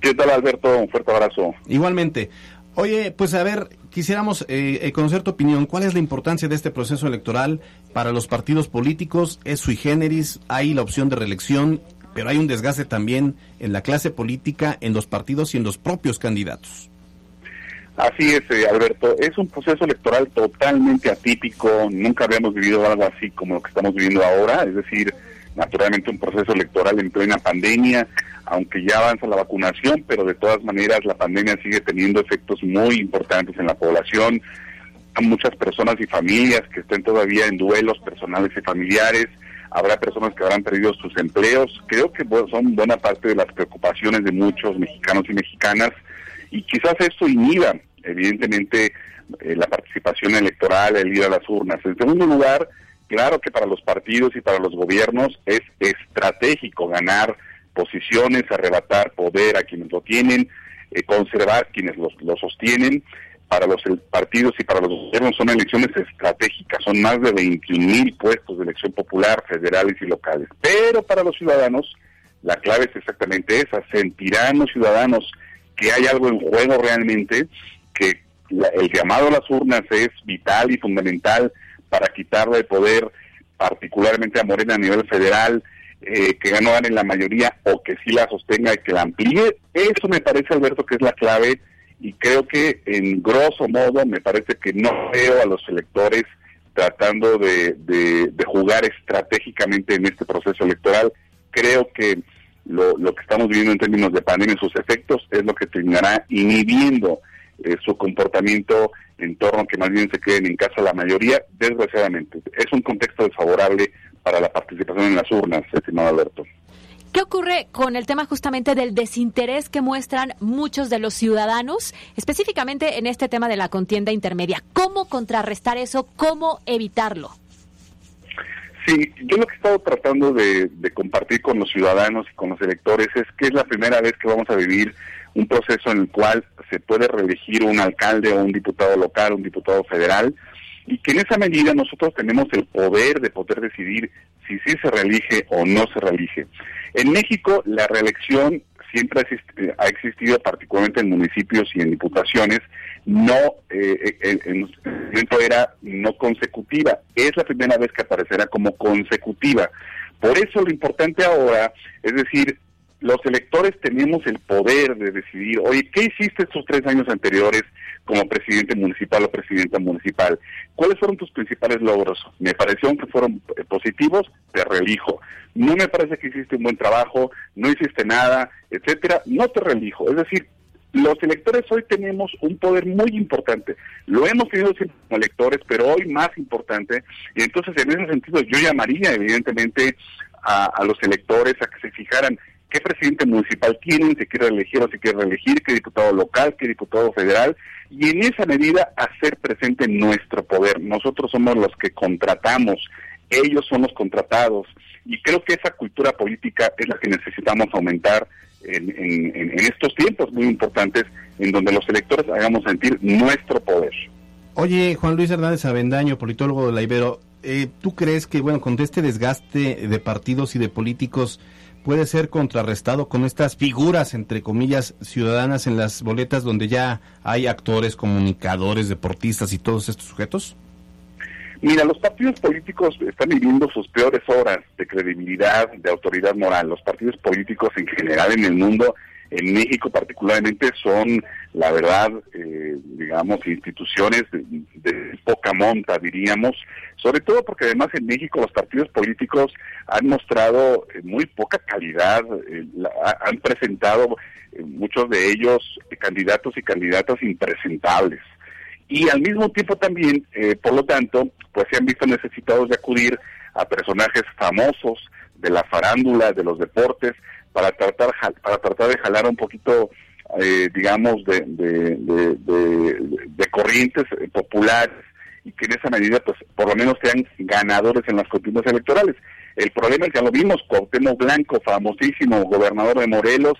Speaker 14: ¿Qué tal, Alberto? Un fuerte abrazo.
Speaker 5: Igualmente. Oye, pues a ver, quisiéramos eh, eh, conocer tu opinión. ¿Cuál es la importancia de este proceso electoral para los partidos políticos? ¿Es sui generis? ¿Hay la opción de reelección? Pero hay un desgaste también en la clase política, en los partidos y en los propios candidatos.
Speaker 14: Así es, eh, Alberto. Es un proceso electoral totalmente atípico. Nunca habíamos vivido algo así como lo que estamos viviendo ahora. Es decir, naturalmente un proceso electoral en plena pandemia, aunque ya avanza la vacunación, pero de todas maneras la pandemia sigue teniendo efectos muy importantes en la población. Hay muchas personas y familias que estén todavía en duelos personales y familiares. Habrá personas que habrán perdido sus empleos. Creo que son buena parte de las preocupaciones de muchos mexicanos y mexicanas. Y quizás esto inhiba, evidentemente, eh, la participación electoral, el ir a las urnas. En segundo lugar, claro que para los partidos y para los gobiernos es estratégico ganar posiciones, arrebatar poder a quienes lo tienen, eh, conservar quienes lo, sostienen. Para los partidos y para los gobiernos son elecciones estratégicas, son más de 21 mil puestos de elección popular, federales y locales. Pero para los ciudadanos La clave es exactamente esa, sentirán los ciudadanos que hay algo en juego realmente, que el llamado a las urnas es vital y fundamental para quitarle el poder particularmente a Morena a nivel federal, eh, que no en la mayoría o que sí la sostenga y que la amplíe. Eso me parece, Alberto, que es la clave y creo que en grosso modo me parece que no veo a los electores tratando de, de, jugar estratégicamente en este proceso electoral. Creo que lo, lo, que estamos viviendo en términos de pandemia y sus efectos es lo que terminará inhibiendo eh, su comportamiento en torno a que más bien se queden en casa la mayoría, desgraciadamente. Es un contexto desfavorable para la participación en las urnas, estimado Alberto.
Speaker 2: ¿Qué ocurre con el tema justamente del desinterés que muestran muchos de los ciudadanos, específicamente en este tema de la contienda intermedia? ¿Cómo contrarrestar eso? ¿Cómo evitarlo?
Speaker 14: Sí, yo lo que he estado tratando de, compartir con los ciudadanos y con los electores es que es la primera vez que vamos a vivir un proceso en el cual se puede reelegir un alcalde o un diputado local, un diputado federal, y que en esa medida nosotros tenemos el poder de poder decidir si sí se reelige o no se reelige. En México la reelección siempre ha existido, particularmente en municipios y en diputaciones, no, eh, eh en, momento era no consecutiva. Es la primera vez que aparecerá como consecutiva. Por eso lo importante ahora es decir, los electores tenemos el poder de decidir, oye, ¿qué hiciste estos tres años anteriores como presidente municipal o presidenta municipal? ¿Cuáles fueron tus principales logros? Me parecieron que fueron eh, positivos, te reelijo. No me parece que hiciste un buen trabajo, no hiciste nada, etcétera, no te reelijo. Es decir, los electores hoy tenemos un poder muy importante. Lo hemos tenido siempre como electores, pero hoy más importante. Y entonces, en ese sentido, yo llamaría, evidentemente, a, a los electores a que se fijaran qué presidente municipal tienen, si quiere elegir o si quiere reelegir, qué diputado local, qué diputado federal, y en esa medida hacer presente nuestro poder. Nosotros somos los que contratamos, ellos son los contratados, y creo que esa cultura política es la que necesitamos aumentar en, en, estos tiempos muy importantes, en donde los electores hagamos sentir nuestro poder.
Speaker 5: Oye, Juan Luis Hernández Avendaño, politólogo de la Ibero, eh, ¿tú crees que, bueno, con este desgaste de partidos y de políticos, puede ser contrarrestado con estas figuras, entre comillas, ciudadanas en las boletas donde ya hay actores, comunicadores, deportistas y todos estos sujetos?
Speaker 14: Mira, los partidos políticos están viviendo sus peores horas de credibilidad, de autoridad moral. Los partidos políticos en general en el mundo en México particularmente son, la verdad, eh, digamos, instituciones de, poca monta, diríamos, sobre todo porque además en México los partidos políticos han mostrado eh, muy poca calidad, eh, han presentado muchos de ellos candidatos y candidatas impresentables. Y al mismo tiempo también, por lo tanto, pues se han visto necesitados de acudir a personajes famosos de la farándula, de los deportes, para tratar para tratar de jalar un poquito eh, digamos de, de, corrientes populares y que en esa medida pues por lo menos sean ganadores en las contiendas electorales. El problema es ya lo vimos Cuauhtémoc Blanco famosísimo gobernador de Morelos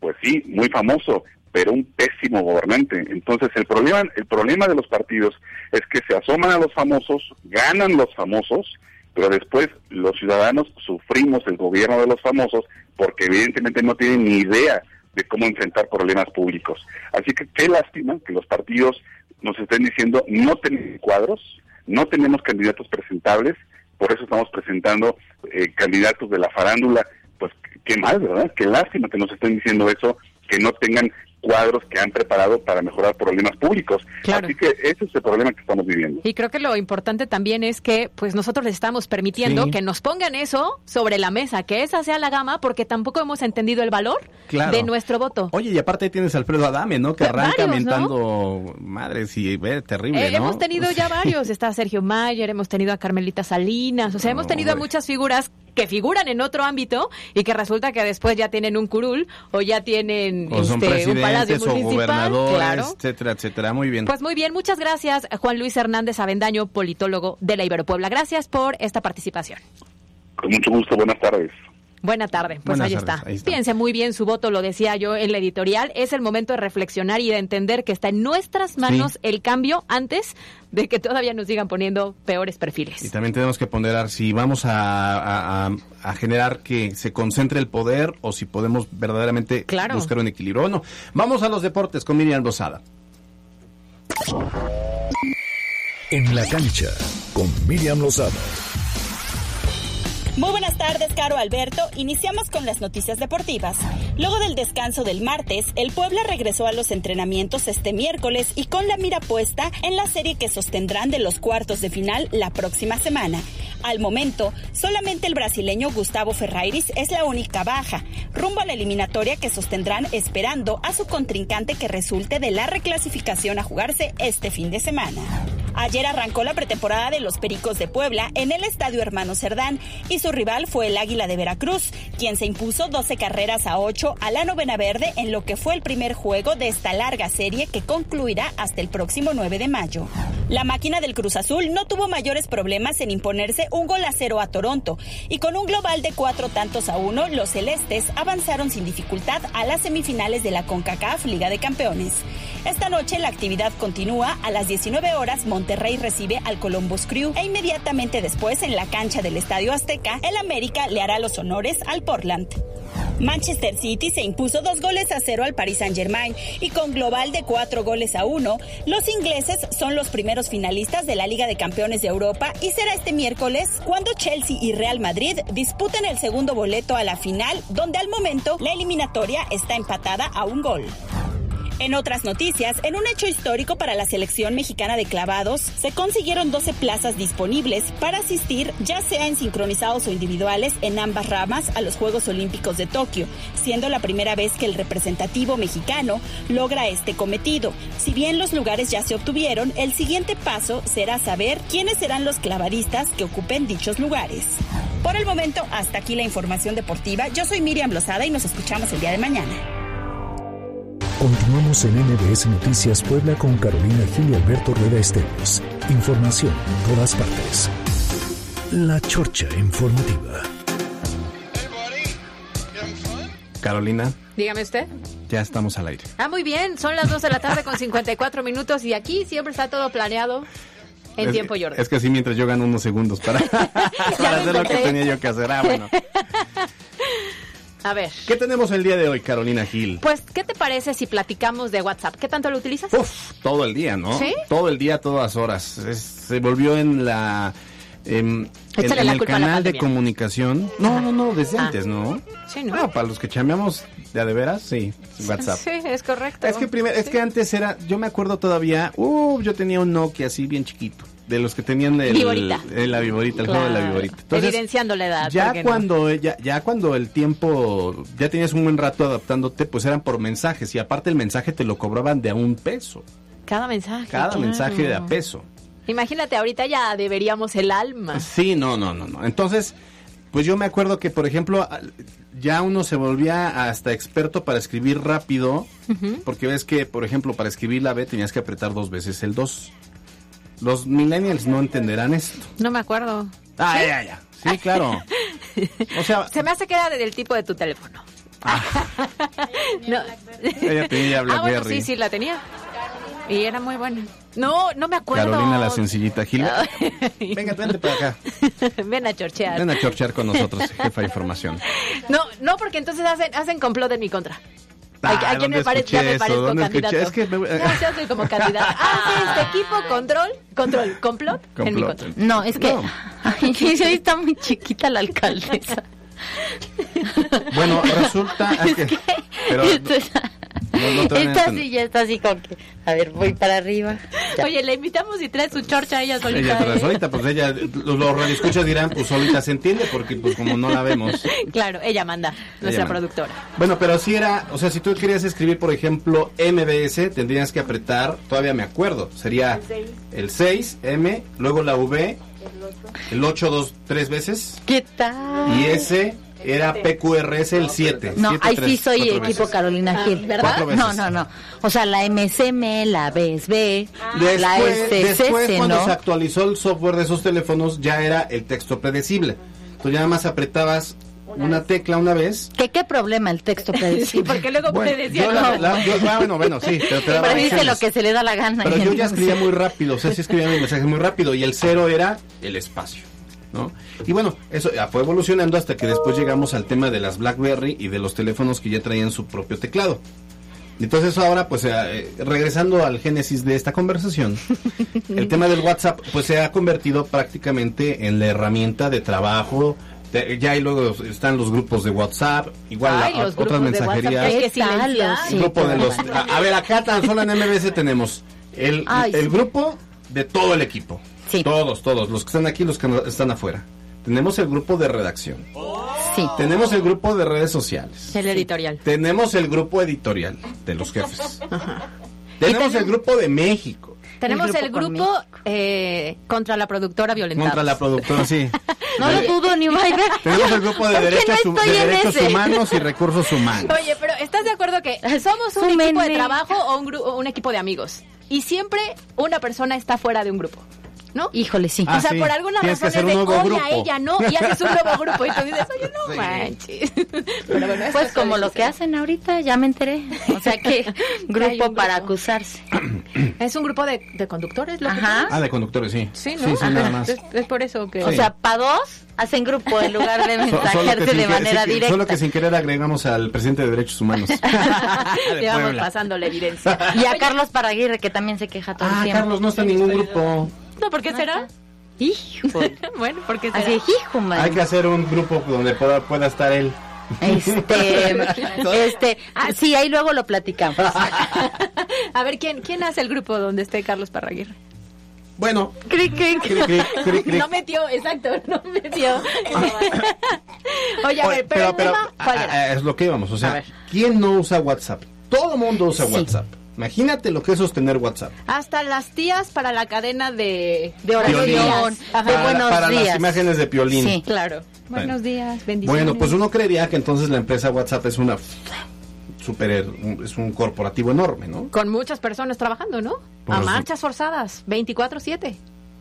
Speaker 14: pues sí muy famoso pero un pésimo gobernante. Entonces el problema el problema de los partidos es que se asoman a los famosos ganan los famosos pero después los ciudadanos sufrimos el gobierno de los famosos porque evidentemente no tienen ni idea de cómo enfrentar problemas públicos. Así que qué lástima que los partidos nos estén diciendo no tenemos cuadros, no tenemos candidatos presentables, por eso estamos presentando eh, candidatos de la farándula, pues qué mal, ¿verdad? Qué lástima que nos estén diciendo eso, que no tengan cuadros que han preparado para mejorar problemas públicos. Así que ese es el problema que estamos viviendo.
Speaker 2: Y creo que lo importante también es que pues nosotros les estamos permitiendo que nos pongan eso sobre la mesa, que esa sea la gama, porque tampoco hemos entendido el valor de nuestro voto.
Speaker 5: Oye, y aparte tienes a Alfredo Adame, ¿no? Que arranca mentando madres y ve terrible,
Speaker 2: eh, Hemos tenido ya varios, está Sergio Mayer, hemos tenido a Carmelita Salinas, o sea, hemos tenido a muchas figuras que figuran en otro ámbito y que resulta que después ya tienen un curul o ya tienen este, un palacio municipal, claro.
Speaker 5: etcétera, etcétera. Muy bien.
Speaker 2: Pues muy bien, muchas gracias Juan Luis Hernández Avendaño, politólogo de la Ibero Puebla. Gracias por esta participación.
Speaker 14: Con mucho gusto, buenas tardes.
Speaker 2: Buena tarde, pues
Speaker 5: Buenas
Speaker 2: ahí,
Speaker 5: tardes,
Speaker 2: está.
Speaker 5: ahí está.
Speaker 2: Piense muy bien su voto, lo decía yo en la editorial. Es el momento de reflexionar y de entender que está en nuestras manos
Speaker 5: Sí.
Speaker 2: el cambio antes de que todavía nos sigan poniendo peores perfiles.
Speaker 5: Y también tenemos que ponderar si vamos a, a- a- a generar que se concentre el poder o si podemos verdaderamente
Speaker 2: Claro.
Speaker 5: buscar un equilibrio. Bueno, vamos a los deportes con Miriam Rosada.
Speaker 1: En la cancha con Miriam Lozada.
Speaker 15: Muy buenas tardes, Caro Alberto. Iniciamos con las noticias deportivas. Luego del descanso del martes, el Puebla regresó a los entrenamientos este miércoles y con la mira puesta en la serie que sostendrán de los cuartos de final la próxima semana. Al momento, solamente el brasileño Gustavo Ferrairis es la única baja, rumbo a la eliminatoria que sostendrán esperando a su contrincante que resulte de la reclasificación a jugarse este fin de semana. Ayer arrancó la pretemporada de los Pericos de Puebla en el Estadio Hermano Cerdán y su rival fue el Águila de Veracruz, quien se impuso 12 carreras a 8 a la novena verde en lo que fue el primer juego de esta larga serie que concluirá hasta el próximo 9 de mayo. La máquina del Cruz Azul no tuvo mayores problemas en imponerse un gol a cero a Toronto y con un global de cuatro tantos a uno, los celestes avanzaron sin dificultad a las semifinales de la CONCACAF Liga de Campeones. Esta noche la actividad continúa. A las 19 horas Monterrey recibe al Columbus Crew e inmediatamente después en la cancha del Estadio Azteca el América le hará los honores al Portland. Manchester City se impuso dos goles a cero al Paris Saint Germain y con global de cuatro goles a uno, los ingleses son los primeros finalistas de la Liga de Campeones de Europa y será este miércoles cuando Chelsea y Real Madrid disputen el segundo boleto a la final, donde al momento la eliminatoria está empatada a un gol. En otras noticias, en un hecho histórico para la selección mexicana de clavados, se consiguieron 12 plazas disponibles para asistir, ya sea en sincronizados o individuales, en ambas ramas a los Juegos Olímpicos de Tokio, siendo la primera vez que el representativo mexicano logra este cometido. Si bien los lugares ya se obtuvieron, el siguiente paso será saber quiénes serán los clavadistas que ocupen dichos lugares. Por el momento, hasta aquí la información deportiva. Yo soy Miriam Lozada y nos escuchamos el día de mañana.
Speaker 1: Continuamos en MBS Noticias Puebla con Carolina Gil y Alberto Rueda Esteves. Información en todas partes. La Chorcha Informativa.
Speaker 5: Carolina,
Speaker 2: Dígame usted.
Speaker 5: ya estamos al aire.
Speaker 2: Ah, muy bien. Son las 2 de la tarde con 54 minutos y aquí siempre está todo planeado en
Speaker 5: Es-
Speaker 2: tiempo y orden.
Speaker 5: Es que así mientras yo gano unos segundos para, para hacer lo que tenía yo que hacer. Ah, bueno.
Speaker 2: A ver.
Speaker 5: ¿Qué tenemos el día de hoy, Carolina Gil?
Speaker 2: Pues, ¿qué te parece si platicamos de WhatsApp? ¿Qué tanto lo utilizas?
Speaker 5: Todo el día, ¿no?
Speaker 2: ¿Sí?
Speaker 5: Todo el día, todas horas. Es- se volvió en la... em, en, el canal de comunicación. No, no, no, desde
Speaker 2: Ah.
Speaker 5: antes, ¿no?
Speaker 2: Sí, ¿no?
Speaker 5: Bueno, para los que chambeamos de a de veras, sí, WhatsApp.
Speaker 2: Sí, es correcto.
Speaker 5: Es que primero, es que antes era, yo me acuerdo todavía, uh, yo tenía un Nokia así bien chiquito, de los que tenían el,
Speaker 2: Viborita.
Speaker 5: el- la viborita, el juego de la viborita. Entonces,
Speaker 2: Evidenciando la edad.
Speaker 5: ya cuando ya, ya cuando el tiempo ya tenías un buen rato adaptándote, pues eran por mensajes y aparte el mensaje te lo cobraban de a un peso,
Speaker 2: Cada mensaje.
Speaker 5: cada
Speaker 2: claro.
Speaker 5: mensaje de a peso.
Speaker 2: Imagínate, ahorita ya deberíamos el alma.
Speaker 5: Sí, no, no, no, no. Entonces, pues yo me acuerdo que por ejemplo ya uno se volvía hasta experto para escribir rápido, porque ves que por ejemplo para escribir la B tenías que apretar dos veces el 2. Los millennials no entenderán esto.
Speaker 2: No me acuerdo.
Speaker 5: Ah,
Speaker 2: ¿Sí?
Speaker 5: ya, ya. Sí, claro. O sea,
Speaker 2: Se me hace que era del tipo de tu teléfono. no.
Speaker 5: ella tenía
Speaker 2: Ah, bueno,
Speaker 5: BlackBerry.
Speaker 2: sí, sí, la tenía. Y era muy buena. No, no me acuerdo.
Speaker 5: Carolina la sencillita Gil. Venga, vente para acá.
Speaker 2: Ven a chorchear.
Speaker 5: Ven a chorchear con nosotros, jefa de información.
Speaker 2: No, no, porque entonces hacen, hacen complot en mi contra.
Speaker 5: Ah,
Speaker 2: ¿A, a quién
Speaker 5: ¿dónde
Speaker 2: me parece? Ya me parezco candidato.
Speaker 5: Es que me-
Speaker 2: Ya, ya soy como candidata. Ah, sí, este equipo, control, control, complot, en mi
Speaker 5: Complot.
Speaker 2: contra.
Speaker 13: No, es que
Speaker 5: No.
Speaker 13: ay, sí, está muy chiquita la alcaldesa.
Speaker 5: Bueno, resulta que, pero no, no a
Speaker 13: esta sí ya está así como que, a ver, voy para arriba. Ya.
Speaker 2: Oye, le invitamos y trae su chorcha ella solita.
Speaker 5: Ella trae
Speaker 2: ¿eh?
Speaker 5: solita, pues ella, los, los radioescuchas dirán, pues solita se entiende, porque pues como no la vemos.
Speaker 2: Claro, ella manda, nuestra
Speaker 5: manda.
Speaker 2: productora.
Speaker 5: Bueno, pero si era, o sea, si tú querías escribir, por ejemplo, MBS, tendrías que apretar, todavía me acuerdo, sería el 6, M, luego la V, el 8 dos, tres veces,
Speaker 13: ¿Qué tal?
Speaker 5: y ese era PQRS el 7.
Speaker 13: No, ahí sí soy equipo Carolina Gil.
Speaker 2: ¿verdad?
Speaker 13: No, no, no. O sea, la MSM, la BSB, la
Speaker 5: Después, cuando
Speaker 13: ¿no?
Speaker 5: se actualizó el software de esos teléfonos, ya era el texto predecible. Tú ya nada más apretabas una tecla una vez.
Speaker 16: ¿Qué, qué problema el texto
Speaker 2: Sí, porque luego
Speaker 5: Bueno,
Speaker 2: me decía
Speaker 5: yo la- la- yo- ah, bueno, bueno, sí, pero te daba
Speaker 16: dice lo que se le da la gana.
Speaker 5: Pero yo ya escribía muy rápido, o sea, sí escribía mi mensaje muy rápido y el cero era el espacio, ¿no? Y bueno, eso ya fue evolucionando hasta que después llegamos al tema de las BlackBerry y de los teléfonos que ya traían su propio teclado. Entonces ahora, pues, eh, regresando al génesis de esta conversación, el tema del WhatsApp, pues, se ha convertido prácticamente en la herramienta de trabajo. de- ya y luego están los grupos de WhatsApp, igual
Speaker 2: Ay,
Speaker 5: la-
Speaker 2: los
Speaker 5: otras
Speaker 2: grupos de WhatsApp
Speaker 5: mensajerías.
Speaker 2: que hay que
Speaker 16: ¿Qué tal
Speaker 2: silenciar.
Speaker 16: los-
Speaker 5: El grupo de los. A, a ver, acá tan solo en MBS tenemos el,
Speaker 16: Ay,
Speaker 5: el
Speaker 16: sí.
Speaker 5: grupo de todo el equipo.
Speaker 16: Sí.
Speaker 5: Todos, todos, los que están aquí, los que no- están afuera. Tenemos el grupo de redacción.
Speaker 16: Sí.
Speaker 5: Tenemos el grupo de redes sociales.
Speaker 2: El editorial.
Speaker 5: Tenemos el grupo editorial de los jefes. Tenemos el grupo de México.
Speaker 2: Tenemos el
Speaker 16: grupo
Speaker 2: grupo, eh, contra la productora violentada.
Speaker 5: Contra la productora, sí.
Speaker 16: No lo dudo ni vaya.
Speaker 5: Tenemos el grupo de
Speaker 16: ¿Por qué
Speaker 5: derechos,
Speaker 16: no
Speaker 5: de humanos y recursos humanos.
Speaker 2: Oye, pero ¿estás de acuerdo que somos un
Speaker 16: Súmenme.
Speaker 2: equipo de trabajo o un, un equipo de amigos? Y siempre una persona está fuera de un grupo, ¿no?
Speaker 16: Híjole, sí.
Speaker 5: Ah,
Speaker 2: o sea,
Speaker 5: sí.
Speaker 2: por alguna
Speaker 5: Tienes que
Speaker 2: razón es de, oye, a
Speaker 5: grupo".
Speaker 2: ella no, y haces un nuevo grupo. Y tú dices, oye, no
Speaker 5: Sí.
Speaker 2: manches. Pero bueno,
Speaker 16: Pues
Speaker 2: es
Speaker 16: como lo que hacen ahorita, ya me enteré. O sea que grupo
Speaker 2: un
Speaker 16: para
Speaker 2: grupo.
Speaker 16: acusarse.
Speaker 2: Es un grupo de, de conductores, ¿lo que
Speaker 16: Ajá.
Speaker 5: Ah, de conductores, sí.
Speaker 2: Sí, ¿no?
Speaker 5: Sí, sí, nada más.
Speaker 2: Es, es por eso que...
Speaker 16: O sea, para dos hacen grupo en lugar de
Speaker 5: que
Speaker 16: mensajearse
Speaker 5: sin
Speaker 16: de
Speaker 5: que-
Speaker 16: manera
Speaker 5: que-
Speaker 16: directa.
Speaker 5: solo que sin querer agregamos al presidente de Derechos Humanos.
Speaker 2: Llevamos
Speaker 5: Puebla.
Speaker 2: pasando la evidencia.
Speaker 16: Y a Carlos Paraguirre, que también se queja todo el
Speaker 5: Ah,
Speaker 16: tiempo.
Speaker 5: Carlos no está en ningún grupo.
Speaker 2: No, ¿por qué será?
Speaker 16: Hijo.
Speaker 2: bueno, ¿por qué será?
Speaker 16: Así, hijo, man.
Speaker 5: Hay que hacer un grupo donde pueda, pueda estar él.
Speaker 16: Este, este, ah, sí, ahí luego lo platicamos.
Speaker 2: A ver, ¿quién, ¿quién hace el grupo donde esté Carlos Parraguirre?
Speaker 5: Bueno,
Speaker 16: Cric, cric.
Speaker 5: cric, cric, cric, cric.
Speaker 2: No metió, exacto, no metió. Oye, a ver, pero, el tema, ¿cuál era?
Speaker 5: ah, es lo que íbamos. O
Speaker 2: A
Speaker 5: sea. ¿quién no usa WhatsApp? Todo mundo usa
Speaker 16: Sí.
Speaker 5: WhatsApp. Imagínate lo que es sostener WhatsApp.
Speaker 2: Hasta las tías para la cadena de,
Speaker 16: De oración,
Speaker 5: Piolín.
Speaker 2: Ajá.
Speaker 16: de
Speaker 5: Para,
Speaker 16: buenos
Speaker 5: para
Speaker 16: días.
Speaker 5: las imágenes de Piolín.
Speaker 16: Sí.
Speaker 2: Claro.
Speaker 5: Bueno.
Speaker 2: Buenos días, bendiciones.
Speaker 5: Bueno, pues uno creería que entonces la empresa WhatsApp es una super es un corporativo enorme, ¿no?
Speaker 2: Con muchas personas trabajando, ¿no?
Speaker 5: Pues
Speaker 2: a
Speaker 5: sí.
Speaker 2: marchas forzadas, 24-7.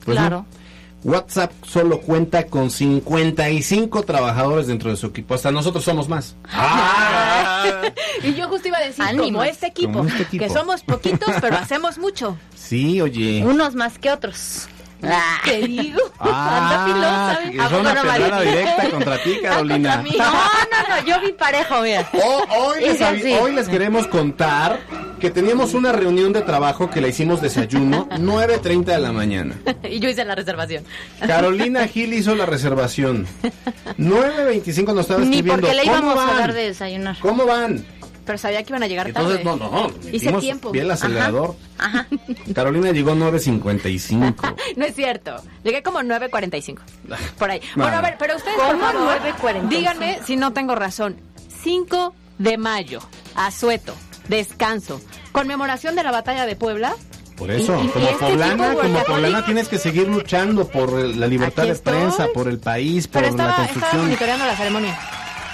Speaker 5: Pues
Speaker 16: Claro.
Speaker 5: no. WhatsApp solo cuenta con 55 trabajadores dentro de su equipo. Hasta nosotros somos más.
Speaker 2: Y yo justo iba a decir,
Speaker 16: Ánimo.
Speaker 2: como este equipo,
Speaker 5: Como este equipo.
Speaker 2: que somos poquitos, pero hacemos mucho.
Speaker 5: Sí, oye.
Speaker 16: Unos más que otros. Ah.
Speaker 2: Te digo,
Speaker 5: Ah,
Speaker 2: anda filosa. ¿eh?
Speaker 5: es
Speaker 16: ¿A poco
Speaker 5: una directa contra ti, Carolina.
Speaker 2: mí.
Speaker 16: No, no, no, yo vi parejo, mira.
Speaker 5: Oh, hoy, les
Speaker 16: sí.
Speaker 5: hoy les queremos contar que teníamos una reunión de trabajo que la hicimos desayuno 9.30 de la mañana.
Speaker 2: Y yo hice la reservación.
Speaker 5: Carolina Gil hizo la reservación. 9.25 nos estaba
Speaker 16: Ni
Speaker 5: escribiendo.
Speaker 16: porque le
Speaker 5: ¿Cómo
Speaker 16: íbamos a dar de desayunar.
Speaker 5: ¿Cómo van?
Speaker 2: Pero sabía que iban a llegar
Speaker 5: Entonces,
Speaker 2: tarde.
Speaker 5: no, no.
Speaker 2: Hice tiempo.
Speaker 5: Bien el acelerador.
Speaker 16: Ajá.
Speaker 5: Carolina llegó 9.55.
Speaker 2: No es cierto. Llegué como 9.45. Por ahí.
Speaker 5: No,
Speaker 2: bueno, a ver, pero ustedes, por
Speaker 16: ¿Cómo
Speaker 2: favor,
Speaker 16: 9:45?
Speaker 2: díganme si no tengo razón. 5 de mayo, Asueto, descanso, conmemoración de la batalla de Puebla.
Speaker 5: Por eso,
Speaker 2: Y- y- y
Speaker 5: como
Speaker 2: este
Speaker 5: poblana, como poblana tienes que seguir luchando por el- la libertad de prensa, por el país, por
Speaker 2: Pero
Speaker 5: la
Speaker 2: estaba
Speaker 5: construcción.
Speaker 2: monitoreando la ceremonia.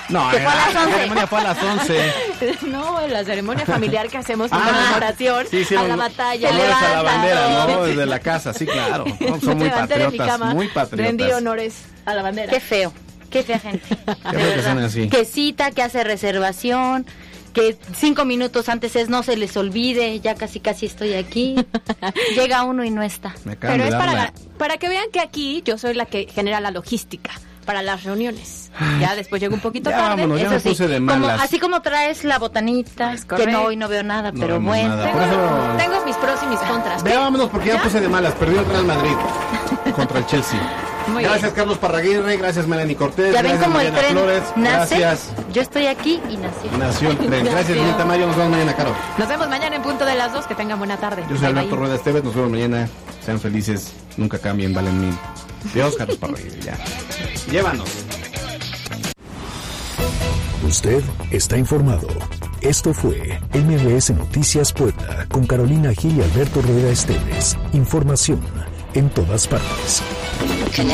Speaker 5: No,
Speaker 16: Que fue a las
Speaker 5: la
Speaker 16: 11.
Speaker 5: ceremonia fue a las 11.
Speaker 2: No, la ceremonia familiar que hacemos en
Speaker 5: Ah,
Speaker 2: conmemoración
Speaker 5: sí, sí,
Speaker 2: a la batalla.
Speaker 5: honores a la bandera, ¿no? Desde la casa, sí, claro. No, son muy patriotas,
Speaker 2: cama,
Speaker 5: muy
Speaker 2: Rendí
Speaker 5: patriotas.
Speaker 2: honores a la bandera.
Speaker 16: Qué feo. Qué fea gente. De
Speaker 5: feo que sean así.
Speaker 16: Que cita, que hace reservación, que cinco minutos antes es no se les olvide, ya casi casi estoy aquí. Llega uno y no está.
Speaker 2: Pero es para,
Speaker 5: la-
Speaker 2: para que vean que aquí yo soy la que genera la logística para las reuniones. Ya después llego un poquito
Speaker 5: Ya
Speaker 2: tarde.
Speaker 5: vámonos, ya
Speaker 16: Eso
Speaker 5: me
Speaker 16: sí,
Speaker 5: puse de
Speaker 16: como,
Speaker 5: malas.
Speaker 16: así como traes la botanita,
Speaker 2: Es
Speaker 16: que no hoy no veo nada,
Speaker 5: No
Speaker 16: pero bueno.
Speaker 5: nada. Por eso-
Speaker 2: Tengo mis pros y mis contras.
Speaker 5: Vea, vámonos porque ya me puse de malas. Perdió el Real Madrid contra el Chelsea.
Speaker 2: Muy
Speaker 5: gracias,
Speaker 2: bien.
Speaker 5: Carlos Parraguirre. Gracias, Melanie Cortés.
Speaker 16: Ya ven
Speaker 5: gracias,
Speaker 16: como el tren
Speaker 5: Flores.
Speaker 16: nace.
Speaker 5: Gracias.
Speaker 16: Yo estoy aquí y nací.
Speaker 5: Nació el tren. Gracias,
Speaker 2: Nació.
Speaker 5: Lili Tamayo. Nos vemos mañana, Caro.
Speaker 2: Nos vemos mañana en punto de las dos. Que tengan buena tarde.
Speaker 5: Yo soy
Speaker 2: Bye,
Speaker 5: Alberto
Speaker 2: bye.
Speaker 5: Rueda Esteves. Nos vemos mañana. Sean felices. Nunca cambien. Valen mil. Dios, Carlos Parraguirre. Ya. Llévanos.
Speaker 1: Usted está informado. Esto fue MBS Noticias Puebla con Carolina Gil y Alberto Rueda Esteves. Información en todas partes.